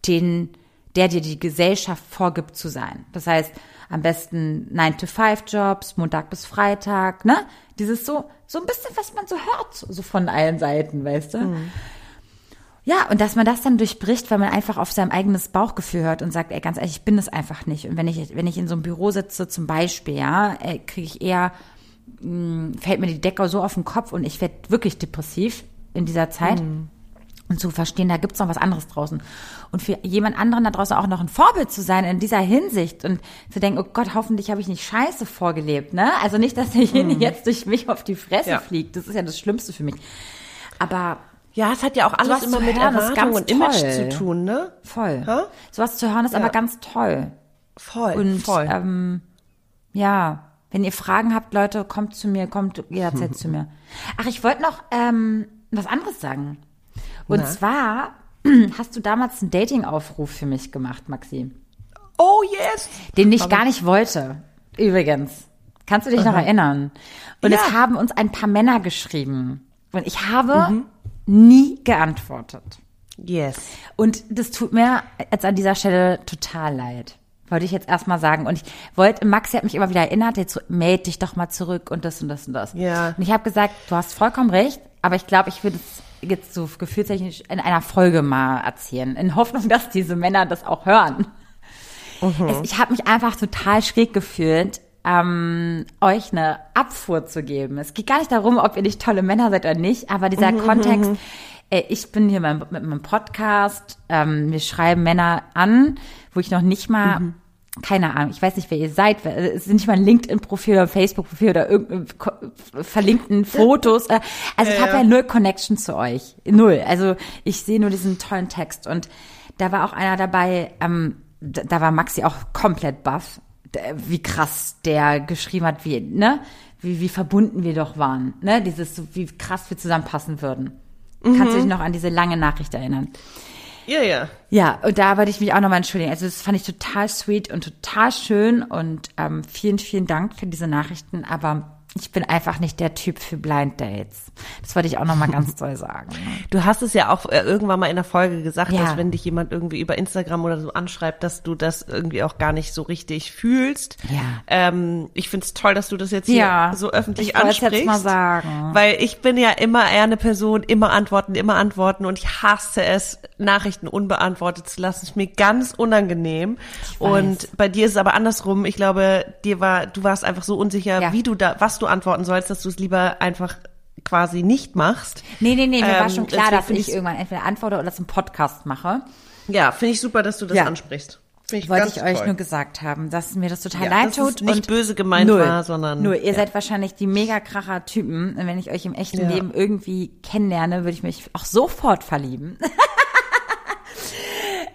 den, der dir die Gesellschaft vorgibt zu sein. Das heißt, am besten 9-to-5-Jobs, Montag bis Freitag, ne? Dieses so, so ein bisschen, was man so hört, so von allen Seiten, weißt du? Ja, und dass man das dann durchbricht, weil man einfach auf sein eigenes Bauchgefühl hört und sagt, ey, ganz ehrlich, ich bin es einfach nicht. Und wenn ich, wenn ich in so einem Büro sitze, zum Beispiel, ja, äh, kriege ich eher, mh, fällt mir die Decke so auf den Kopf und ich werde wirklich depressiv in dieser Zeit. Und zu verstehen, da gibt's noch was anderes draußen. Und für jemand anderen da draußen auch noch ein Vorbild zu sein in dieser Hinsicht und zu denken, oh Gott, hoffentlich habe ich nicht Scheiße vorgelebt, ne? Also nicht, dass derjenige jetzt durch mich auf die Fresse Ja. fliegt. Das ist ja das Schlimmste für mich. Aber Ja, es hat ja auch alles immer mit hören Erwartung und Image toll. zu tun, ne? Voll. Hä? Sowas zu hören ist Ja. aber ganz toll. Voll, Und voll. Ähm, ja, wenn ihr Fragen habt, Leute, kommt zu mir, kommt jederzeit zu mir. Ach, ich wollte noch ähm, was anderes sagen. Und zwar hast du damals einen Dating-Aufruf für mich gemacht, Maxi, oh yes! den ich gar nicht wollte. Übrigens. Kannst du dich noch erinnern? Und Ja. es haben uns ein paar Männer geschrieben. Und ich habe nie geantwortet. Yes. Und das tut mir jetzt an dieser Stelle total leid. Wollte ich jetzt erstmal sagen. Und ich wollte, Maxi hat mich immer wieder erinnert, jetzt so, meld dich doch mal zurück und das und das und das. Ja. Und ich habe gesagt, du hast vollkommen recht, aber ich glaube, ich würde es jetzt so gefühlstechnisch in einer Folge mal erzählen, in Hoffnung, dass diese Männer das auch hören. Es, ich habe mich einfach total schräg gefühlt, ähm, euch eine Abfuhr zu geben. Es geht gar nicht darum, ob ihr nicht tolle Männer seid oder nicht, aber dieser Kontext, äh, ich bin hier mit, mit meinem Podcast, ähm, wir schreiben Männer an, wo ich noch nicht mal, keine Ahnung, ich weiß nicht, wer ihr seid, wer- es ist nicht mal ein LinkedIn-Profil oder ein Facebook-Profil oder irgendein ko- verlinkten Fotos. äh, Also ich habe ja null Connection zu euch. Null. Also ich sehe nur diesen tollen Text. Und da war auch einer dabei, ähm, da, war Maxi auch komplett baff, wie krass der geschrieben hat, wie, ne? Wie, wie verbunden wir doch waren, ne? Dieses, wie krass wir zusammenpassen würden. Kannst du dich noch an diese lange Nachricht erinnern? Ja, ja. Ja, und da wollte ich mich auch nochmal entschuldigen. Also das fand ich total sweet und total schön und ähm, vielen, vielen Dank für diese Nachrichten. Aber ich bin einfach nicht der Typ für Blind Dates. Das wollte ich auch nochmal ganz doll sagen. Du hast es ja auch äh, irgendwann mal in der Folge gesagt, Ja. dass wenn dich jemand irgendwie über Instagram oder so anschreibt, dass du das irgendwie auch gar nicht so richtig fühlst. Ja. Ähm, ich find's toll, dass du das jetzt hier Ja, so öffentlich ich ansprichst. jetzt mal sagen. Weil ich bin ja immer eher eine Person, immer antworten, immer antworten und ich hasse es, Nachrichten unbeantwortet zu lassen. Ist mir ganz unangenehm. Und bei dir ist es aber andersrum. Ich glaube, dir war, du warst einfach so unsicher, Ja. wie du da, was du antworten sollst, dass du es lieber einfach quasi nicht machst. Nee, nee, nee, mir war Ähm, schon klar, dass ich irgendwann entweder antworte oder das im Podcast mache. Ja, finde ich super, dass du das Ja. ansprichst. Ich Wollte ich euch toll. nur gesagt haben, dass mir das total Ja, leid dass tut. nicht und böse gemeint null, war, sondern- Null. Ihr ja. seid wahrscheinlich die mega kracher Typen. Und wenn ich euch im echten Ja. Leben irgendwie kennenlerne, würde ich mich auch sofort verlieben.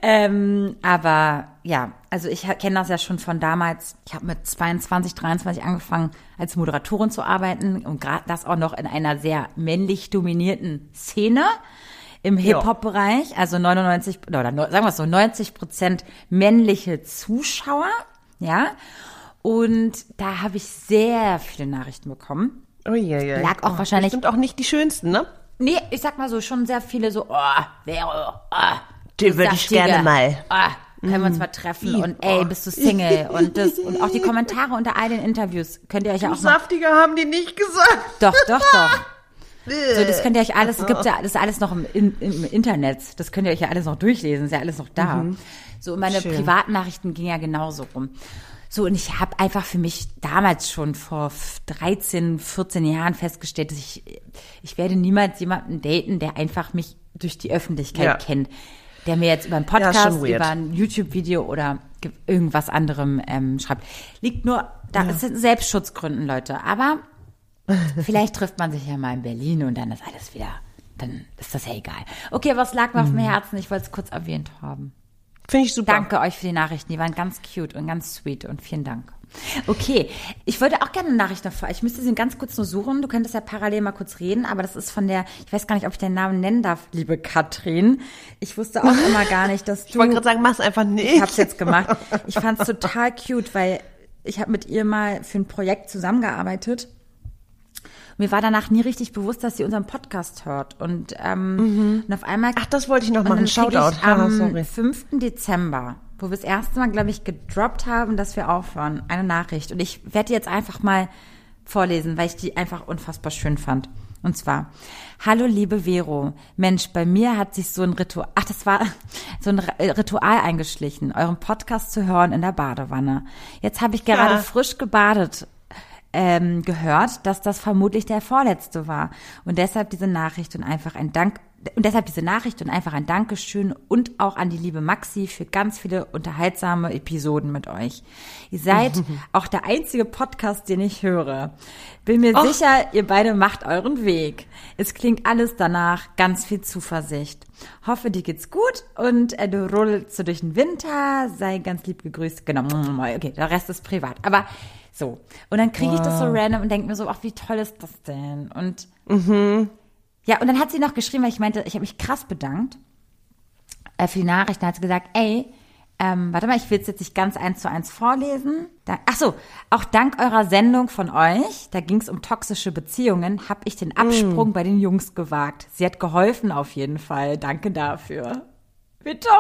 ähm, aber ja, also ich kenne das ja schon von damals. Ich habe mit 22, 23 angefangen, als Moderatorin zu arbeiten und gerade das auch noch in einer sehr männlich dominierten Szene im Hip-Hop-Bereich, also 99, oder sagen wir es so, 90 Prozent männliche Zuschauer, ja. Und da habe ich sehr viele Nachrichten bekommen. Uiuiui. Lag auch wahrscheinlich- Bestimmt auch nicht die schönsten, ne? Nee, ich sag mal so, schon sehr viele so, oh, wäre, oh, Die du würde ich gerne mal. Ah, können wir uns mal treffen und ey, bist du Single und das und auch die Kommentare unter all den Interviews könnt ihr euch ja auch mal, Saftiger haben die nicht gesagt. doch, doch, doch. So, das könnt ihr euch alles, es gibt ja das ist alles noch im, in, im Internet, das könnt ihr euch ja alles noch durchlesen, ist ja alles noch da. So, meine Schön. Privatnachrichten gingen ja genauso rum. So, und ich habe einfach für mich damals schon vor 13, 14 Jahren festgestellt, dass ich, ich werde niemals jemanden daten, der einfach mich durch die Öffentlichkeit Ja. kennt. Der mir jetzt über einen Ja, Podcast, weird. über ein YouTube-Video oder ge- irgendwas anderem ähm, schreibt. Liegt nur, da es sind Selbstschutzgründen, Leute. Aber vielleicht trifft man sich ja mal in Berlin und dann ist alles wieder, dann ist das ja egal. Okay, was lag mir auf dem Herzen? Ich wollte es kurz erwähnt haben. Finde ich super. Danke euch für die Nachrichten. Die waren ganz cute und ganz sweet und vielen Dank. Okay, ich würde auch gerne eine Nachricht noch vor. Ich müsste sie ganz kurz nur suchen. Du könntest ja parallel mal kurz reden, aber das ist von der, ich weiß gar nicht, ob ich deinen Namen nennen darf, liebe Katrin. Ich wusste auch immer gar nicht, dass du. Ich wollte gerade sagen, mach's einfach nicht. Ich hab's jetzt gemacht. Ich fand's total cute, weil ich habe mit ihr mal für ein Projekt zusammengearbeitet. Mir war danach nie richtig bewusst, dass sie unseren Podcast hört. Und, ähm, und auf einmal. Ach, das wollte ich noch machen. Shoutout. Ich Ah, am sorry. 5. Dezember, wo wir das erste Mal, glaube ich, gedroppt haben, dass wir aufhören, eine Nachricht. Und ich werde die jetzt einfach mal vorlesen, weil ich die einfach unfassbar schön fand. Und zwar, hallo liebe Vero, Mensch, bei mir hat sich so ein Ritual, ach, das war so ein R- Ritual eingeschlichen, euren Podcast zu hören in der Badewanne. Jetzt habe ich gerade Ja. frisch gebadet ähm, gehört, dass das vermutlich der vorletzte war. Und deshalb diese Nachricht und einfach ein Dank, und deshalb diese Nachricht und einfach ein Dankeschön und auch an die liebe Maxi für ganz viele unterhaltsame Episoden mit euch. Ihr seid auch der einzige Podcast, den ich höre. Bin mir sicher, ihr beide macht euren Weg. Es klingt alles danach, ganz viel Zuversicht. Hoffe, dir geht's gut und äh, du rollst so durch den Winter, sei ganz lieb gegrüßt. Genau, okay, der Rest ist privat. Aber so. Und dann kriege ich das so random und denke mir so, ach, wie toll ist das denn? Und ja, und dann hat sie noch geschrieben, weil ich meinte, ich habe mich krass bedankt äh, für die Nachrichten. Da hat sie gesagt, ey, ähm, warte mal, ich will es jetzt nicht ganz eins zu eins vorlesen. Da, ach so, auch dank eurer Sendung von euch, da ging es um toxische Beziehungen, habe ich den Absprung bei den Jungs gewagt. Sie hat geholfen auf jeden Fall. Danke dafür. Wie toll!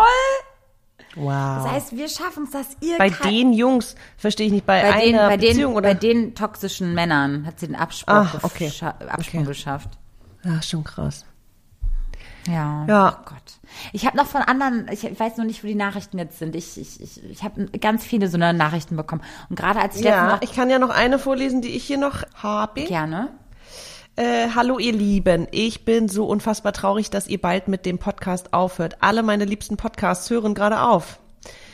Wow. Das heißt, wir schaffen es, dass ihr bei den Jungs verstehe ich nicht, bei, bei einer den, bei Beziehung den, oder? bei den toxischen Männern hat sie den Absprung, Ach, okay. Absprung Okay. geschafft. Ja, schon krass. Ja. Ja. Oh Gott. Ich habe noch von anderen, ich weiß noch nicht, wo die Nachrichten jetzt sind. Ich, ich, ich, ich habe ganz viele so eine Nachrichten bekommen. Und gerade als ich Ja, ich kann ja noch eine vorlesen, die ich hier noch habe. gerne. Äh, hallo ihr Lieben, ich bin so unfassbar traurig, dass ihr bald mit dem Podcast aufhört. Alle meine liebsten Podcasts hören gerade auf.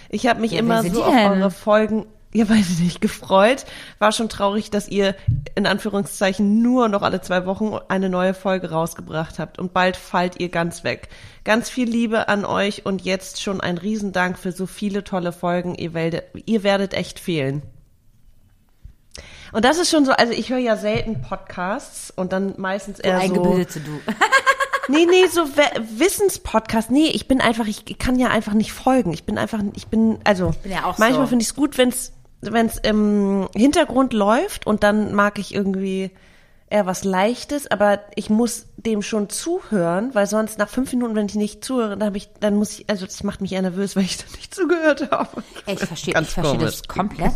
Ich habe mich Ja, immer so auf eure Folgen, ja weiß ich nicht, gefreut. War schon traurig, dass ihr in Anführungszeichen nur noch alle zwei Wochen eine neue Folge rausgebracht habt und bald fallt ihr ganz weg. Ganz viel Liebe an euch und jetzt schon ein Riesendank für so viele tolle Folgen. Ihr werdet, ihr werdet echt fehlen. Und das ist schon so, also ich höre ja selten Podcasts und dann meistens eher so. Eingebildete du. Nee, nee, so Wissenspodcast. Nee, ich bin einfach, ich kann ja einfach nicht folgen. Ich bin einfach, ich bin, also bin ja auch manchmal so. finde ich es gut, wenn's wenn es im Hintergrund läuft und dann mag ich irgendwie eher was Leichtes, aber ich muss dem schon zuhören, weil sonst nach fünf Minuten, wenn ich nicht zuhöre, dann habe ich, dann muss ich, also das macht mich eher nervös, weil ich dann nicht zugehört habe. Ey, ich verstehe, ich verstehe das komplett.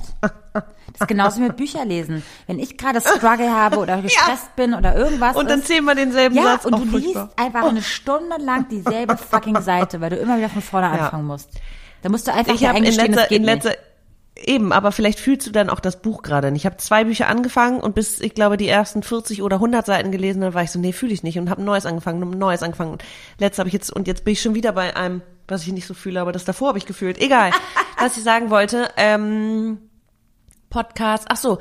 Das ist genauso mit Bücherlesen. Wenn ich gerade Struggle habe oder gestresst bin oder irgendwas Und dann ist, zehnmal denselben ja, Satz. und auch du liest furchtbar. einfach eine Stunde lang dieselbe fucking Seite, weil du immer wieder von vorne Ja. anfangen musst. Da musst du einfach ich habe in eingestehen, letzter, das geht in letzter, nicht. Eben, aber vielleicht fühlst du dann auch das Buch gerade nicht. Ich habe zwei Bücher angefangen und bis, ich glaube, die ersten 40 oder 100 Seiten gelesen, dann war ich so, nee, fühle ich nicht und habe ein neues angefangen, ein neues angefangen. Und Letztes habe ich jetzt, und jetzt bin ich schon wieder bei einem, was ich nicht so fühle, aber das davor habe ich gefühlt. Egal, was ich sagen wollte. Ähm, Podcast, ach so.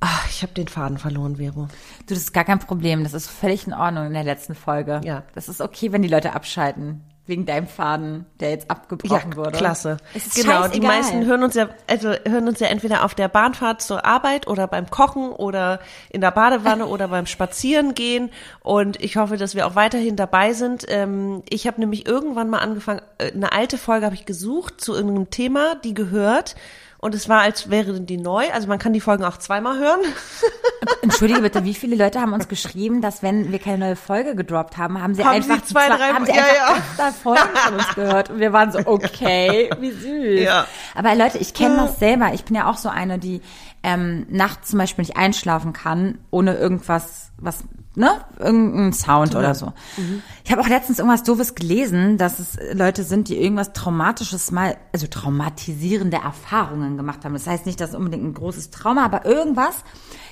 Ach, ich habe den Faden verloren, Vero. Du, das ist gar kein Problem. Das ist völlig in Ordnung in der letzten Folge. Ja. Das ist okay, wenn die Leute abschalten. Wegen deinem Faden, der jetzt abgebrochen wurde. klasse. Es ist genau, die meisten hören uns ja, also hören uns ja entweder auf der Bahnfahrt zur Arbeit oder beim Kochen oder in der Badewanne oder beim Spazierengehen. Und ich hoffe, dass wir auch weiterhin dabei sind. Ähm, ich habe nämlich irgendwann mal angefangen, äh, eine alte Folge habe ich gesucht zu irgendeinem Thema, die gehört. Und es war, als wäre die neu. Also man kann die Folgen auch zweimal hören. Entschuldige bitte, wie viele Leute haben uns geschrieben, dass wenn wir keine neue Folge gedroppt haben, haben sie Haben einfach sie zwei, drei- haben sie ja, einfach ja. Folgen von uns gehört und wir waren so okay, wie süß. Ja. Aber Leute, ich kenne das selber. Ich bin ja auch so eine, die ähm, nachts zum Beispiel nicht einschlafen kann, ohne irgendwas, was ne, irgendein Sound oder so. Ich habe auch letztens irgendwas doofes gelesen, dass es Leute sind, die irgendwas traumatisches mal, also traumatisierende Erfahrungen gemacht haben. Das heißt nicht, dass unbedingt ein großes Trauma, aber irgendwas,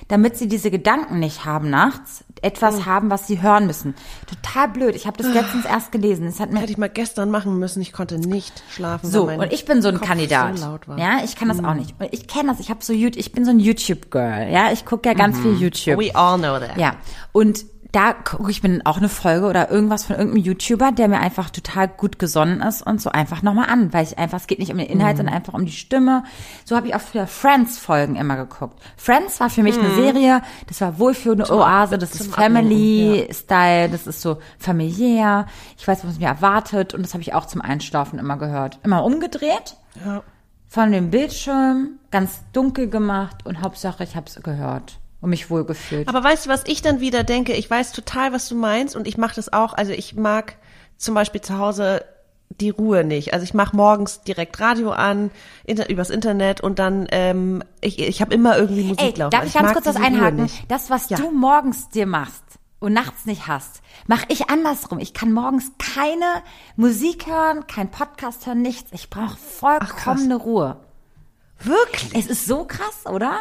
damit sie diese Gedanken nicht haben nachts, etwas haben, was sie hören müssen. Total blöd. Ich habe das letztens erst gelesen. Es hat mir Hätte ich mal gestern machen müssen. Ich konnte nicht schlafen. so, und ich bin so ein Kopf Kandidat. So. Ja, ich kann das auch nicht. Und ich kenne das, ich habe so YouTube, ich bin so ein YouTube Girl, ja, ich gucke ja ganz viel YouTube. We all know that. Ja, und da gucke ich mir auch eine Folge oder irgendwas von irgendeinem YouTuber, der mir einfach total gut gesonnen ist und so einfach nochmal an, weil ich einfach, es geht nicht um den Inhalt, sondern einfach um die Stimme. So habe ich auch für Friends-Folgen immer geguckt. Friends war für mich eine Serie, das war wohlfühlende Oase, das ist Family-Style, das ist so familiär. Ich weiß, was mir erwartet und das habe ich auch zum Einschlafen immer gehört. Immer umgedreht Ja. von dem Bildschirm, ganz dunkel gemacht und Hauptsache ich habe es gehört und mich wohlgefühlt. Aber weißt du, was ich dann wieder denke? Ich weiß total, was du meinst und ich mache das auch. Also ich mag zum Beispiel zu Hause die Ruhe nicht. Also ich mache morgens direkt Radio an, inter, übers Internet und dann, ähm, ich, ich habe immer irgendwie Musik Ey, laufen. darf Also ich ganz mag kurz Ruhe einhaken? Das, was Ja. du morgens dir machst und nachts nicht hast, mache ich andersrum. Ich kann morgens keine Musik hören, kein Podcast hören, nichts. Ich brauche vollkommene Ruhe. Wirklich? Es ist so krass, oder?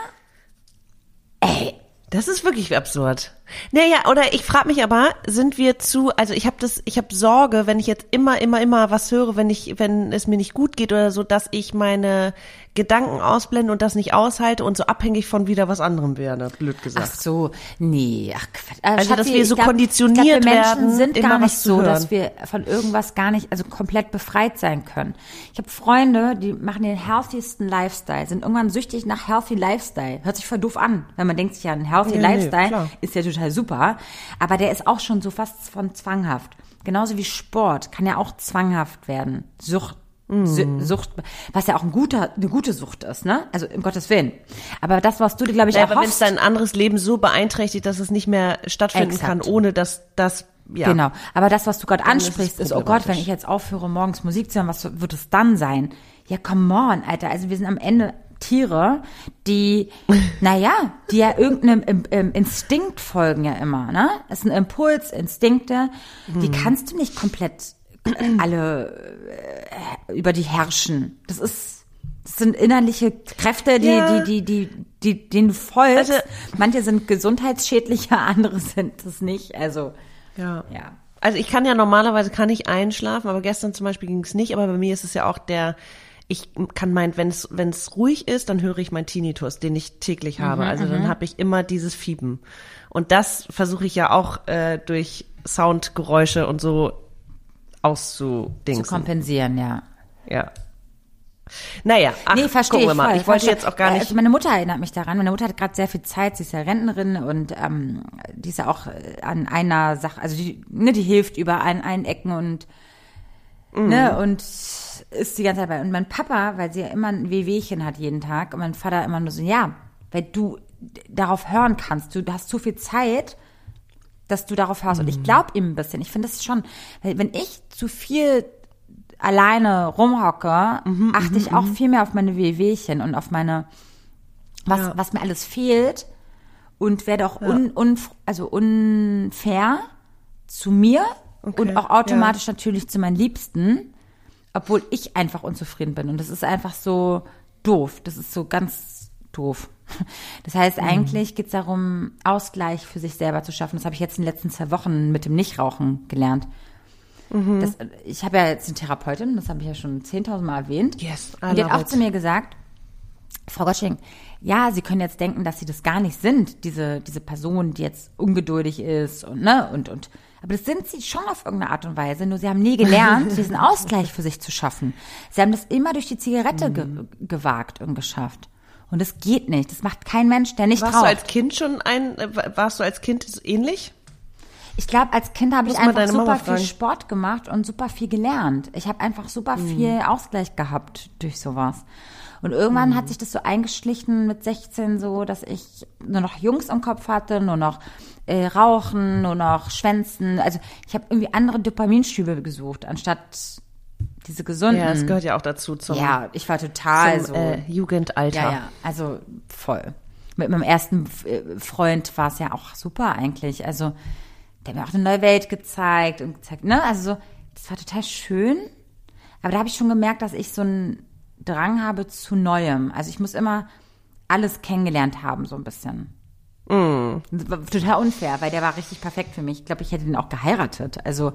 Das ist wirklich absurd. Naja, oder ich frage mich aber, sind wir zu, also ich habe das, ich habe Sorge, wenn ich jetzt immer, immer, immer was höre, wenn ich, wenn es mir nicht gut geht oder so, dass ich meine Gedanken ausblende und das nicht aushalte und so abhängig von wieder was anderem werde, blöd Ach gesagt. so, nee, ach Quatsch. Äh, Also, dass Schatzi, wir so glaub- konditioniert glaub, wir Menschen werden, sind gar nicht so, hören. dass wir von irgendwas gar nicht, also komplett befreit sein können. Ich habe Freunde, die machen den healthiesten Lifestyle, sind irgendwann süchtig nach healthy Lifestyle. Hört sich voll doof an, wenn man denkt sich ja, ein healthy Nee, nee, Lifestyle klar. ist ja total super, aber der ist auch schon so fast von zwanghaft. Genauso wie Sport kann ja auch zwanghaft werden. Sucht Su- Sucht, was ja auch ein guter, eine gute Sucht ist, ne? Also um Gottes Willen. Aber das, was du dir, glaube ich, Ja, aber wenn es erhoffst, dein anderes Leben so beeinträchtigt, dass es nicht mehr stattfinden Exakt. kann, ohne dass das, ja. Genau. Aber das, was du gerade ist ansprichst, ist, oh Gott, wenn ich jetzt aufhöre, morgens Musik zu hören, was wird es dann sein? Ja, come on, Alter. Also wir sind am Ende Tiere, die, naja, die ja irgendeinem Im- Instinkt folgen ja immer, ne? Es ist ein Impuls, Instinkte, die Mhm. kannst du nicht komplett alle äh, über die herrschen. Das ist, das sind innerliche Kräfte, die, Ja. die, die, die, die, denen du folgst. Also- Manche sind gesundheitsschädlicher, andere sind es nicht. Also, Ja. ja. Also ich kann ja normalerweise kann ich einschlafen, aber gestern zum Beispiel ging es nicht. Aber bei mir ist es ja auch der, ich kann meinen, wenn es wenn es ruhig ist, dann höre ich meinen Tinnitus, den ich täglich habe. also dann habe ich immer dieses Fieben. Und das versuche ich ja auch äh, durch Soundgeräusche und so zu auszudingsen. kompensieren, ja. Ja. Naja, ach, nee, verstehe gucken wir mal. voll, ich wollte jetzt auch gar Äh, nicht. Also meine Mutter erinnert mich daran. Meine Mutter hat gerade sehr viel Zeit. Sie ist ja Rentnerin und ähm, die ist ja auch äh, an einer Sache, also die, ne, die hilft über an allen Ecken und Mhm. ne und ist die ganze Zeit bei. Und mein Papa, weil sie ja immer ein Wehwehchen hat jeden Tag, und mein Vater immer nur so, ja, weil du darauf hören kannst. Du hast zu viel Zeit, dass du darauf hörst. Und ich glaube ihm ein bisschen. Ich finde das schon, wenn ich zu viel alleine rumhocke, Mhm, achte ich auch viel mehr auf meine Wehwehchen und auf meine, was, Ja. was mir alles fehlt und werde auch un, un, also unfair zu mir Okay, und auch automatisch natürlich zu meinen Liebsten, obwohl ich einfach unzufrieden bin. Und das ist einfach so doof. Das ist so ganz doof. Das heißt, Mhm. eigentlich geht es darum, Ausgleich für sich selber zu schaffen. Das habe ich jetzt in den letzten zwei Wochen mit dem Nichtrauchen gelernt. Mhm. Das, ich habe ja jetzt eine Therapeutin, das habe ich ja schon 10.000 Mal erwähnt. Yes, I Und die hat auch it. zu mir gesagt, Frau Gottsching, ja, Sie können jetzt denken, dass Sie das gar nicht sind, diese, diese Person, die jetzt ungeduldig ist und, ne, und, und. Aber das sind Sie schon auf irgendeine Art und Weise, nur Sie haben nie gelernt, diesen Ausgleich für sich zu schaffen. Sie haben das immer durch die Zigarette ge gewagt und geschafft. Und das geht nicht. Das macht kein Mensch, der nicht Warst du raucht. als Kind schon ein, äh, warst du als Kind ähnlich? Ich glaube, als Kind habe ich einfach super viel. Sport gemacht und super viel gelernt. Ich habe einfach super Mhm. viel Ausgleich gehabt durch sowas. Und irgendwann Mhm. hat sich das so eingeschlichen mit 16 so, dass ich nur noch Jungs im Kopf hatte, nur noch äh, Rauchen, nur noch Schwänzen. Also ich habe irgendwie andere Dopaminschübe gesucht, anstatt diese gesunden. Ja, das gehört ja auch dazu zum, Ja, ich war total zum so. äh, Jugendalter. Ja, ja, also voll. Mit meinem ersten äh, Freund war es ja auch super eigentlich. Also der hat mir auch eine neue Welt gezeigt und gezeigt, ne? Also so, das war total schön. Aber da habe ich schon gemerkt, dass ich so einen Drang habe zu Neuem. Also ich muss immer alles kennengelernt haben, so ein bisschen. War total unfair, weil der war richtig perfekt für mich. Ich glaube, ich hätte ihn auch geheiratet. Also,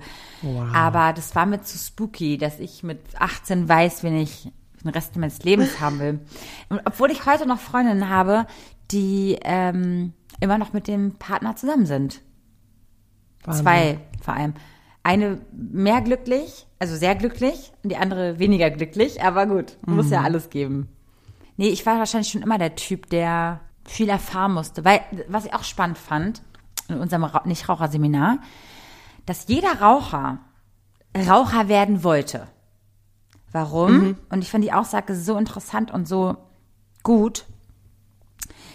aber das war mir zu spooky, dass ich mit 18 weiß, wen ich den Rest meines Lebens haben will. Und obwohl ich heute noch Freundinnen habe, die ähm, immer noch mit dem Partner zusammen sind. Zwei vor allem. Eine mehr glücklich, also sehr glücklich, und die andere weniger glücklich, aber gut, muss ja alles geben. Nee, ich war wahrscheinlich schon immer der Typ, der viel erfahren musste. Weil, was ich auch spannend fand, in unserem Ra Nichtraucherseminar, dass jeder Raucher Raucher werden wollte. Warum? Und ich fand die Aussage so interessant und so gut,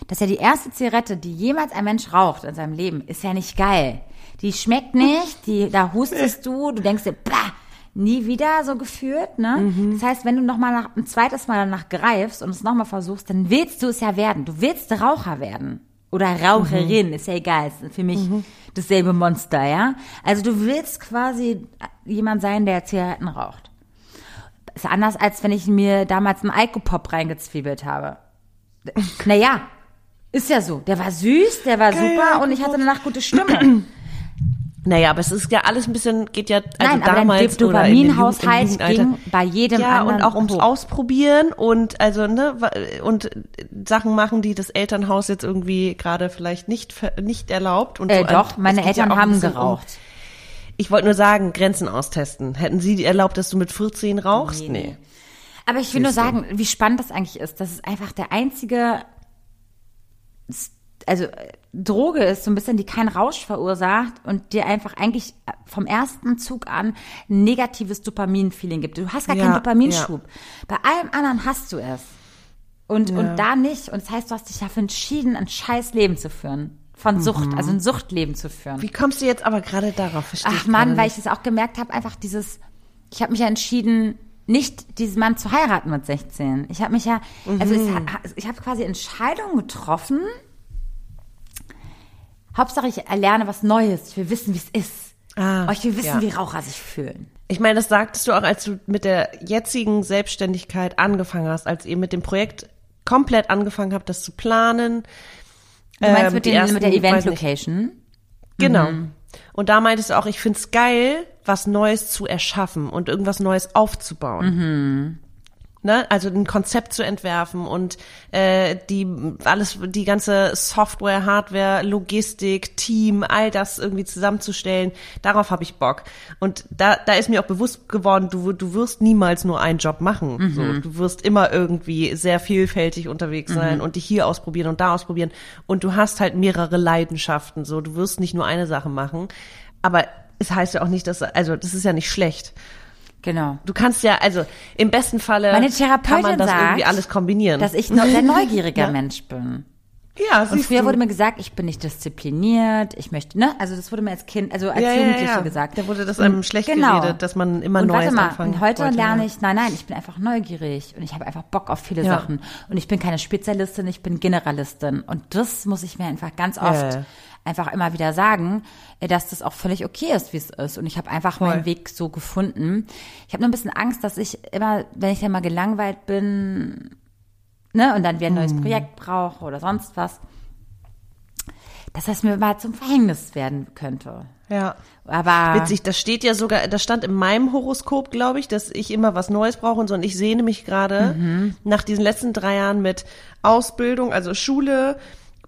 dass ja die erste Zigarette, die jemals ein Mensch raucht in seinem Leben, ist ja nicht geil. Die schmeckt nicht, die, da hustest du, du denkst dir, bah, nie wieder so gefühlt, ne? Das heißt, wenn du noch mal nach, ein zweites Mal danach greifst und es noch mal versuchst, dann willst du es ja werden. Du willst Raucher werden. Oder Raucherin, ist ja egal, ist für mich dasselbe Monster, ja? Also du willst quasi jemand sein, der Zigaretten raucht. Ist anders, als wenn ich mir damals einen Alkopop reingezwiebelt habe. Naja, ist ja so. Der war süß, der war super und ich hatte danach gute Stimmung. Naja, aber es ist ja alles ein bisschen, geht ja, also Nein, aber damals der oder in Dopaminhaushalt Jugendalter. ging bei jedem ja, anderen und auch ums hoch. Ausprobieren und also ne und Sachen machen, die das Elternhaus jetzt irgendwie gerade vielleicht nicht nicht erlaubt und Äh, so. doch, Es meine ja Eltern ein haben geraucht. Um, ich wollte nur sagen, Grenzen austesten. Hätten Sie erlaubt, dass du mit 14 rauchst? Nee. Aber ich will nur Siehst du. sagen, wie spannend das eigentlich ist. Das ist einfach der einzige, also äh, Droge ist so ein bisschen, die keinen Rausch verursacht und dir einfach eigentlich vom ersten Zug an ein negatives Dopamin-Feeling gibt. Du hast gar Ja, keinen Dopaminschub. Bei allem anderen hast du es. Und, Ja. und da nicht. Und das heißt, du hast dich dafür entschieden, ein scheiß Leben zu führen. Von Sucht, also ein Suchtleben zu führen. Mhm. Wie kommst du jetzt aber gerade darauf? Verstehe Ach ich Mann, weil ich es auch gemerkt habe, einfach dieses, ich habe mich ja entschieden, nicht diesen Mann zu heiraten mit 16. Ich habe mich ja, also es, ha- ich habe quasi Entscheidungen getroffen. Hauptsache ich erlerne was Neues. Ich will wissen, wie es ist. Ah, Oh, ich will wissen, ja. wie Raucher sich fühlen. Ich meine, das sagtest du auch, als du mit der jetzigen Selbstständigkeit angefangen hast, als ihr mit dem Projekt komplett angefangen habt, das zu planen. Du meinst Ähm, mit, den, ersten, mit der weiß Event nicht. Location? Genau. Mhm. Und da meintest du auch, ich find's geil, was Neues zu erschaffen und irgendwas Neues aufzubauen. Mhm. Ne? Also ein Konzept zu entwerfen und äh, die alles, die ganze Software, Hardware, Logistik, Team, all das irgendwie zusammenzustellen. Darauf habe ich Bock. Und da, da ist mir auch bewusst geworden, du, du wirst niemals nur einen Job machen. Mhm. So, du wirst immer irgendwie sehr vielfältig unterwegs Mhm. sein und dich hier ausprobieren und da ausprobieren. Und du hast halt mehrere Leidenschaften. So, du wirst nicht nur eine Sache machen. Aber es heißt ja auch nicht, dass, also das ist ja nicht schlecht. Genau. Du kannst ja, also im besten Falle Meine kann Therapeutin man das sagt, irgendwie alles kombinieren. Dass ich ein sehr neugieriger Mensch bin. ja, Und früher du. wurde mir gesagt, ich bin nicht diszipliniert, ich möchte, ne? Also das wurde mir als Kind, also als ja, ja, Jugendliche ja. gesagt. Da wurde das einem Und- schlecht genau. geredet, dass man immer und Neues warte mal, anfangen und heute wollte, lerne ja. ich, nein, nein, ich bin einfach neugierig und ich habe einfach Bock auf viele Ja. Sachen. Und ich bin keine Spezialistin, ich bin Generalistin. Und das muss ich mir einfach ganz oft Ja, ja. Einfach immer wieder sagen, äh, dass das auch völlig okay ist, wie es ist. Und ich habe einfach meinen Weg so gefunden. Ich habe nur ein bisschen Angst, dass ich immer, wenn ich dann mal gelangweilt bin, ne, und dann wieder ein Hm. neues Projekt brauche oder sonst was, dass das mir mal zum Verhängnis werden könnte. Ja. Aber Witzig, das steht ja sogar, das stand in meinem Horoskop, glaube ich, dass ich immer was Neues brauche und so. Und ich sehne mich gerade Mhm. nach diesen letzten drei Jahren mit Ausbildung, also Schule,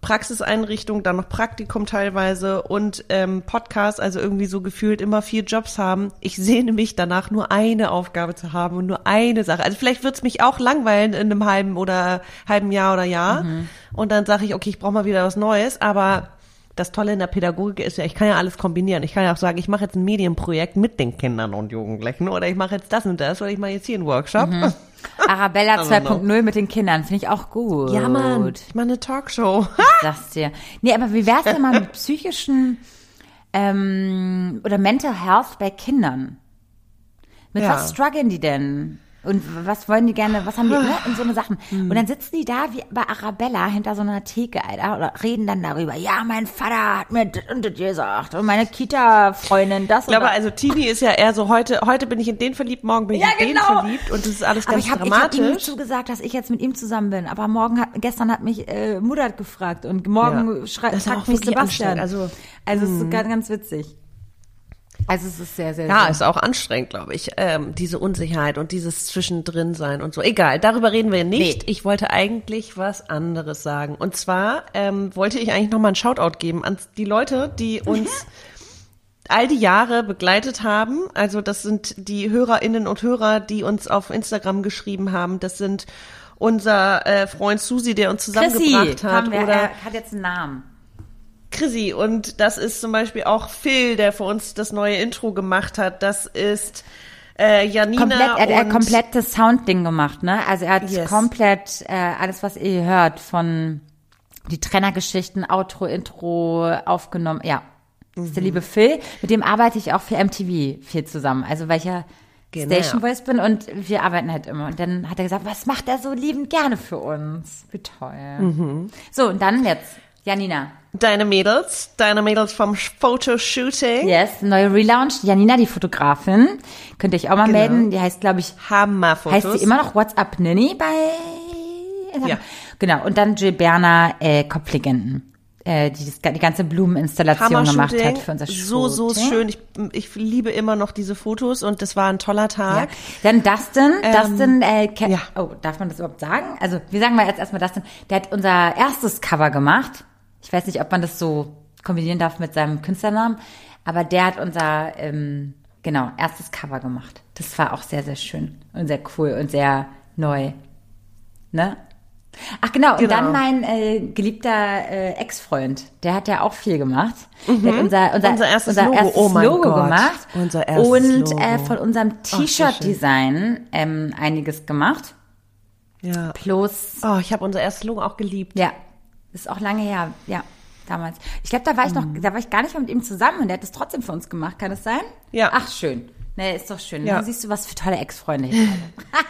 Praxiseinrichtung, dann noch Praktikum teilweise und ähm, Podcast, also irgendwie so gefühlt immer vier Jobs haben. Ich sehne mich danach, nur eine Aufgabe zu haben und nur eine Sache. Also vielleicht wird's mich auch langweilen in einem halben oder halben Jahr oder Jahr. Mhm. Und dann sage ich, okay, ich brauche mal wieder was Neues, aber das Tolle in der Pädagogik ist ja, ich kann ja alles kombinieren. Ich kann ja auch sagen, ich mache jetzt ein Medienprojekt mit den Kindern und Jugendlichen oder ich mache jetzt das und das oder ich mache jetzt hier einen Workshop. Arabella don't know. 2.0 mit den Kindern finde ich auch gut. Ja, Mann, ich mache eine Talkshow. Sag's dir. Nee, aber wie wär's denn mal mit psychischen ähm, oder Mental Health bei Kindern? Mit Ja. was strugglen die denn? Und was wollen die gerne, was haben die, ne? Und so eine Sachen. Hm. Und dann sitzen die da wie bei Arabella hinter so einer Theke, Alter, oder reden dann darüber. Ja, mein Vater hat mir das und das gesagt. Und meine Kita-Freundin das Ich glaube, also Tini ist ja eher so, heute, heute bin ich in den verliebt, morgen bin ich Ja, in den genau. verliebt und das ist alles Aber ganz ich habe ich hab ihm dramatisch. zugesagt, dass ich jetzt mit ihm zusammen bin. Aber morgen hat, gestern hat mich äh, Mudat gefragt und morgen Ja. auch mich Sebastian. Also, also es ist ganz, ganz witzig. Also es ist sehr, sehr, ja, sehr. ist auch anstrengend, glaube ich. Ähm, diese Unsicherheit und dieses Zwischendrin sein und so. Egal, darüber reden wir nicht. Nee. Ich wollte eigentlich was anderes sagen. Und zwar ähm, wollte ich eigentlich nochmal einen Shoutout geben an die Leute, die uns all die Jahre begleitet haben. Also das sind die Hörerinnen und Hörer, die uns auf Instagram geschrieben haben. Das sind unser äh, Freund Susi, der uns zusammengebracht hat. haben wir, oder er hat jetzt einen Namen. Chrissy und das ist zum Beispiel auch Phil, der für uns das neue Intro gemacht hat. Das ist äh, Janina Komplett, er hat und ein komplettes Soundding gemacht, ne? Also er hat Yes. komplett äh, alles, was ihr hört, von die Trennergeschichten, Outro, Intro aufgenommen. Ja, das ist der Mhm. liebe Phil. Mit dem arbeite ich auch für MTV viel zusammen. Also weil ich ja Genau. Station Voice bin und wir arbeiten halt immer. Und dann hat er gesagt, was macht er so liebend gerne für uns? Wie toll. Mhm. So, und dann jetzt, Janina. Deine Mädels, deine Mädels vom Fotoshooting. Yes, neue Relaunch. Janina, die Fotografin. Könnt ihr euch auch mal Genau. melden. Die heißt, glaube ich, Hammerfotos. Heißt sie immer noch WhatsApp Ninny bei? Ja. Genau. Und dann Jill Berner, äh, Kopflegenden, äh, die das, die ganze Blumeninstallation gemacht hat für unser So, so Shooting. schön. Ich, ich liebe immer noch diese Fotos und das war ein toller Ja. Tag. Dann Dustin, Dustin, äh, Ke- ja. oh, darf man das überhaupt sagen? Also, wir sagen mal jetzt erstmal Dustin, der hat unser erstes Cover gemacht. Ich weiß nicht, ob man das so kombinieren darf mit seinem Künstlernamen, aber der hat unser, ähm, genau, erstes Cover gemacht. Das war auch sehr, sehr schön und sehr cool und sehr neu. Ne? Ach genau, und Genau. dann mein äh, geliebter äh, Ex-Freund, der hat ja auch viel gemacht. Der hat unser, unser, Mhm. Unser erstes Logo. Oh mein Logo gemacht. Unser erstes und Logo. Äh, von unserem. T-Shirt-Design ähm, einiges gemacht. Ja. Plus, Oh, ich habe unser erstes Logo auch geliebt. ja, ist auch lange her, ja, damals. Ich glaube, da war ich noch, Mhm. da war ich gar nicht mal mit ihm zusammen und der hat es trotzdem für uns gemacht, kann es sein? Ja. Ach, schön. Nee, ist doch schön. Ja. Dann siehst du, was für tolle Ex-Freunde ich habe.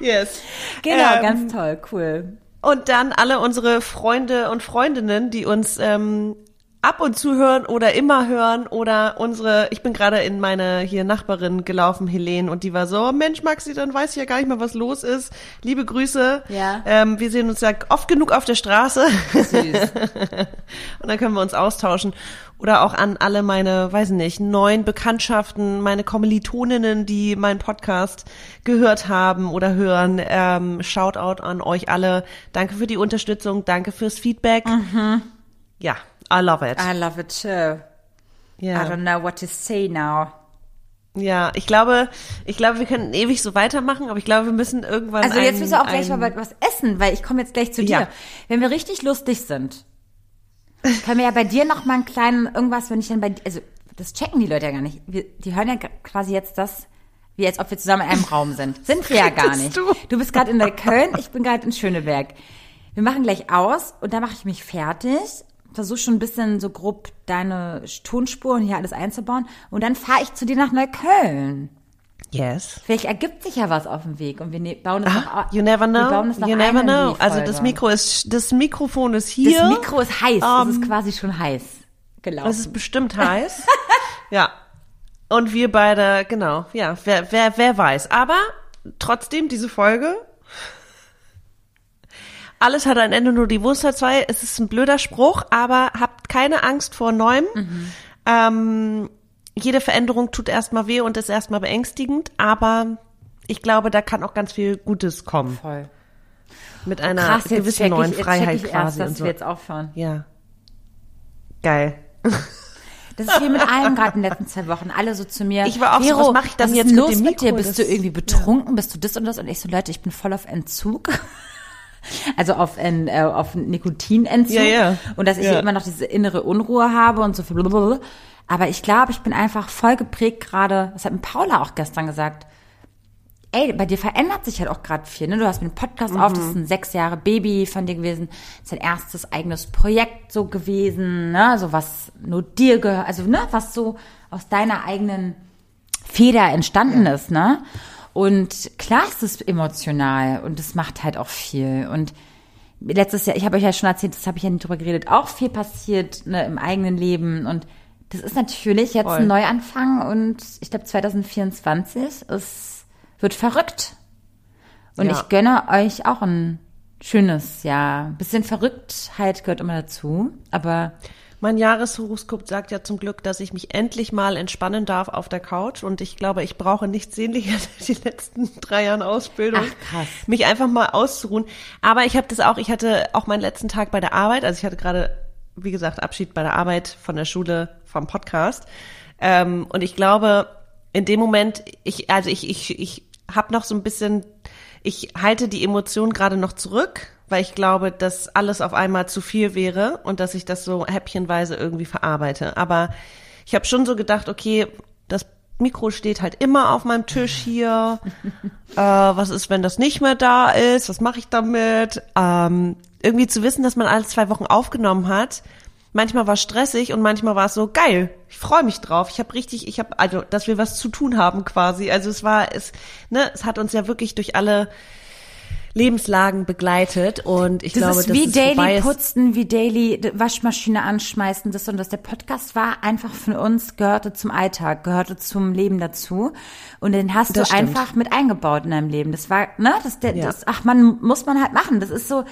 Yes. Genau, Ähm, ganz toll, cool. Und dann alle unsere Freunde und Freundinnen, die uns ähm, ab und zu hören oder immer hören oder unsere, ich bin gerade in meine hier Nachbarin gelaufen, Helene, und die war so, "Oh, Mensch, Maxi, dann weiß ich ja gar nicht mehr, was los ist. Liebe Grüße. Ja. Ähm, wir sehen uns ja oft genug auf der Straße. Süß. Und dann können wir uns austauschen. Oder auch an alle meine, weiß nicht, neuen Bekanntschaften, meine Kommilitoninnen, die meinen Podcast gehört haben oder hören. Ähm, Shoutout an euch alle. Danke für die Unterstützung, danke fürs Feedback. Ja, I love it. I love it too. I ja. don't know what to say now. ja, ich glaube, ich glaube, wir können ewig so weitermachen, aber ich glaube, wir müssen irgendwann. Also jetzt müssen wir auch gleich ein- mal was essen, weil ich komme jetzt gleich zu dir. Ja. Wenn wir richtig lustig sind, können wir ja bei dir noch mal einen kleinen irgendwas, wenn ich dann bei dir, also das checken die Leute ja gar nicht. Wir, die hören ja quasi jetzt das, wie als ob wir zusammen in einem Raum sind. Sind wir ja gar nicht. du? Du bist gerade in Neukölln, ich bin gerade in Schöneberg. Wir machen gleich aus und dann mache ich mich fertig, versuche schon ein bisschen so grob deine Tonspuren hier alles einzubauen und dann fahre ich zu dir nach Neukölln. Yes. Vielleicht ergibt sich ja was auf dem Weg und wir ne bauen es noch Ah, You never wir bauen know. es noch You never know. Also das Mikro ist, das Mikrofon ist hier. Das Mikro ist heiß, Ähm, es ist quasi schon heiß gelaufen. Es ist bestimmt heiß. ja. Und wir beide, genau, ja, wer, wer, wer weiß. Aber trotzdem, diese Folge, alles hat ein Ende, nur die Wurst hat zwei. Es ist ein blöder Spruch, aber habt keine Angst vor Neuem. Ähm, jede Veränderung tut erstmal weh und ist erstmal beängstigend, aber ich glaube, da kann auch ganz viel Gutes kommen. Voll. Mit einer Krass, gewissen ich, neuen check Freiheit ich erst, quasi dass und so. wir jetzt aufhören. Ja. Geil. Das ist hier mit allen gerade in den letzten zwei Wochen. Alle so zu mir. Ich war auch so, Vero, was mach ich dann was jetzt ist mit los dem mit dir? Bist du irgendwie betrunken? Bist du das und das? Und ich so, Leute, ich bin voll auf Entzug. Also auf, en, äh, auf Nikotinentzug. Ja, ja. Und dass ich Ja. immer noch diese innere Unruhe habe und so. blablabla. Aber ich glaube, ich bin einfach voll geprägt gerade. Das hat mir Paula auch gestern gesagt. Ey, bei dir verändert sich halt auch gerade viel. Ne? Du hast mit dem Podcast auf, Mhm. das ist ein sechs Jahre Baby von dir gewesen. Das ist dein erstes eigenes Projekt so gewesen, ne? So was nur dir gehört, also ne, was so aus deiner eigenen Feder entstanden ist, ne? Und klar ist es emotional und es macht halt auch viel. Und letztes Jahr, ich habe euch ja schon erzählt, das habe ich ja nicht drüber geredet, auch viel passiert ne, im eigenen Leben. Und das ist natürlich jetzt Voll. ein Neuanfang und ich glaube 2024 es wird verrückt. Und Ja. ich gönne euch auch ein schönes Jahr. Bisschen Verrücktheit gehört immer dazu, aber Mein Jahreshoroskop sagt ja zum Glück, dass ich mich endlich mal entspannen darf auf der Couch und ich glaube, ich brauche nichts sehnlicher als die letzten drei Jahren Ausbildung. Ach, krass. Mich einfach mal auszuruhen. Aber ich habe das auch, ich hatte auch meinen letzten Tag bei der Arbeit, also ich hatte gerade, wie gesagt, Abschied bei der Arbeit von der Schule, vom Podcast. Ähm, und ich glaube, in dem Moment, ich, also ich, ich, ich habe noch so ein bisschen, ich halte die Emotionen gerade noch zurück, weil ich glaube, dass alles auf einmal zu viel wäre und dass ich das so häppchenweise irgendwie verarbeite. Aber ich habe schon so gedacht, okay, das Mikro steht halt immer auf meinem Tisch hier. äh, was ist, wenn das nicht mehr da ist? Was mache ich damit? Ähm, irgendwie zu wissen, dass man alle zwei Wochen aufgenommen hat. Manchmal war es stressig und manchmal war es so geil. Ich freue mich drauf. Ich habe richtig, ich habe also, dass wir was zu tun haben quasi. Also es war es, ne, es hat uns ja wirklich durch alle Lebenslagen begleitet und ich Das glaube, ist dass wie vorbei Daily ist. putzen, wie Daily Waschmaschine anschmeißen, das und das. Der Podcast war einfach für uns, gehörte zum Alltag, gehörte zum Leben dazu. Und den hast Das du stimmt. einfach mit eingebaut in deinem Leben. Das war, ne, das, der, Ja. das, ach man, muss man halt machen. Das ist so,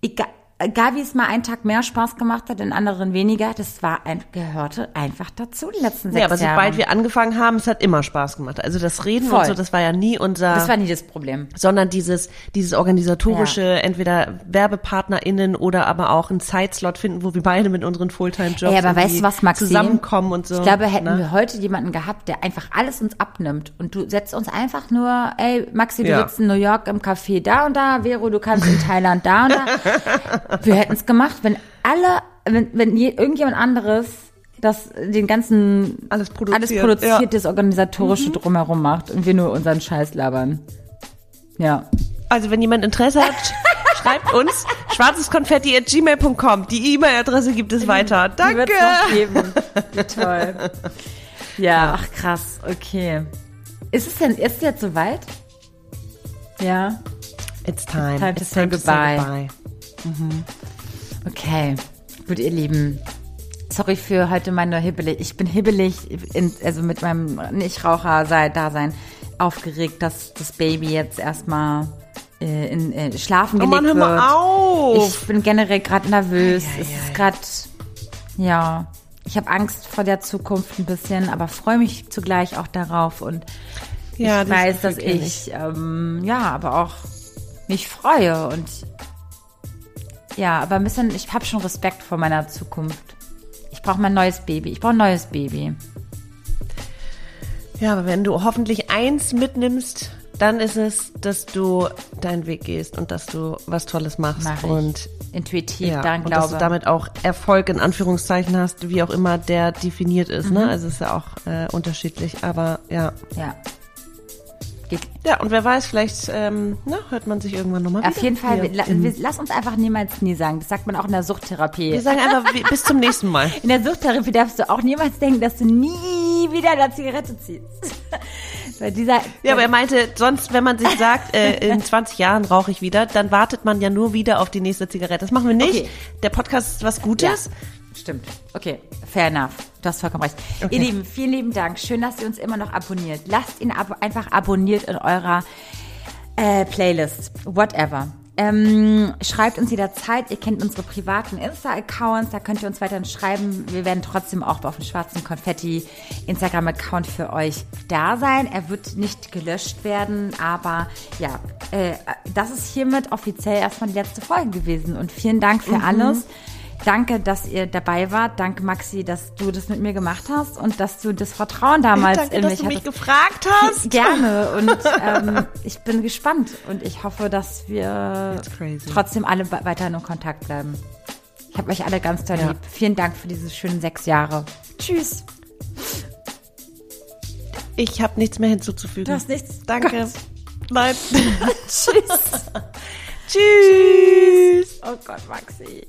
egal, egal wie es mal einen Tag mehr Spaß gemacht hat, den anderen weniger, das war ein, gehörte einfach dazu, die letzten sechs Ja, aber Jahre. sobald wir angefangen haben, es hat immer Spaß gemacht. Also das Reden Voll. und so, das war ja nie unser das war nie das Problem. sondern dieses, dieses organisatorische, Ja. entweder WerbepartnerInnen oder aber auch einen Zeitslot finden, wo wir beide mit unseren Fulltime-Jobs Ey, aber weißt du was, Maxi? zusammenkommen und so. Ich glaube, hätten ne? wir heute jemanden gehabt, der einfach alles uns abnimmt und du setzt uns einfach nur, ey, Maxi, du Ja. sitzt in New York im Café da und da, Vero, du kannst in Thailand da und da. Wir hätten es gemacht, wenn alle, wenn, wenn je, irgendjemand anderes das, den ganzen, Alles produziert, alles produziert, ja. das organisatorische drumherum macht und wir nur unseren Scheiß labern. Ja. Also wenn jemand Interesse hat, schreibt uns schwarzeskonfetti.gmail.com. Die E-Mail-Adresse gibt es weiter. Die Danke. wird's noch geben. Toll. Ja, ach krass, okay. Ist es denn, ist es jetzt soweit? Ja, It's time. Time to It's say time to say goodbye. goodbye. Okay. Gut, ihr Lieben. Sorry für heute meine hibbelig. Ich bin hibbelig, in, also mit meinem Nichtraucher-Dasein aufgeregt, dass das Baby jetzt erstmal äh, in, äh, schlafen Oh gelegt Mann, hör wird. mal auf. Ich bin generell gerade nervös. Ei, es ei. ist gerade, ja, ich habe Angst vor der Zukunft ein bisschen, aber freue mich zugleich auch darauf und Ja, ich das weiß, dass kenn ich, ähm, ja, aber auch mich freue und ja, aber ein bisschen, ich habe schon Respekt vor meiner Zukunft. Ich brauche mein neues Baby. Ich brauche ein neues Baby. Ja, aber wenn du hoffentlich eins mitnimmst dann ist es, dass du deinen Weg gehst und dass du was Tolles machst Mach und Intuitiv, ja, dann und dass du damit auch Erfolg in Anführungszeichen hast, wie auch immer der definiert ist. Mhm. Ne? Also ist ja auch äh, unterschiedlich, aber ja. Ja. Geht, Ja, und wer weiß, vielleicht ähm, na, hört man sich irgendwann nochmal wieder. auf jeden Fall, wir, la- wir, lass uns einfach niemals nie sagen. Das sagt man auch in der Suchttherapie. Wir sagen einfach wie- bis zum nächsten Mal. In der Suchttherapie darfst du auch niemals denken, dass du nie wieder eine Zigarette ziehst. Weil dieser, Ja, aber er meinte, sonst, wenn man sich sagt, äh, in 20 Jahren rauche ich wieder, dann wartet man ja nur wieder auf die nächste Zigarette. Das machen wir nicht. Okay. Der Podcast ist was ja, Gutes. Stimmt. Okay, fair enough. Du hast vollkommen recht. Ihr Lieben, vielen lieben Dank. Schön, dass ihr uns immer noch abonniert. Lasst ihn ab einfach abonniert in eurer äh, Playlist. Whatever. Ähm, schreibt uns jederzeit. Ihr kennt unsere privaten Insta-Accounts. Da könnt ihr uns weiterhin schreiben. Wir werden trotzdem auch auf dem schwarzen Konfetti Instagram-Account für euch da sein. Er wird nicht gelöscht werden, aber ja, äh, das ist hiermit offiziell erstmal die letzte Folge gewesen. Und vielen Dank für alles. Danke, dass ihr dabei wart. Danke, Maxi, dass du das mit mir gemacht hast und dass du das Vertrauen damals Danke, in dass mich du mich hattest. gefragt hast. Gerne und ähm, ich bin gespannt und ich hoffe, dass wir trotzdem alle we- weiterhin in Kontakt bleiben. Ich habe euch alle ganz toll Ja. lieb. Vielen Dank für diese schönen sechs Jahre. Tschüss. Ich habe nichts mehr hinzuzufügen. Du hast nichts. Danke. Gott. Nein. Tschüss. Tschüss. Oh Gott, Maxi.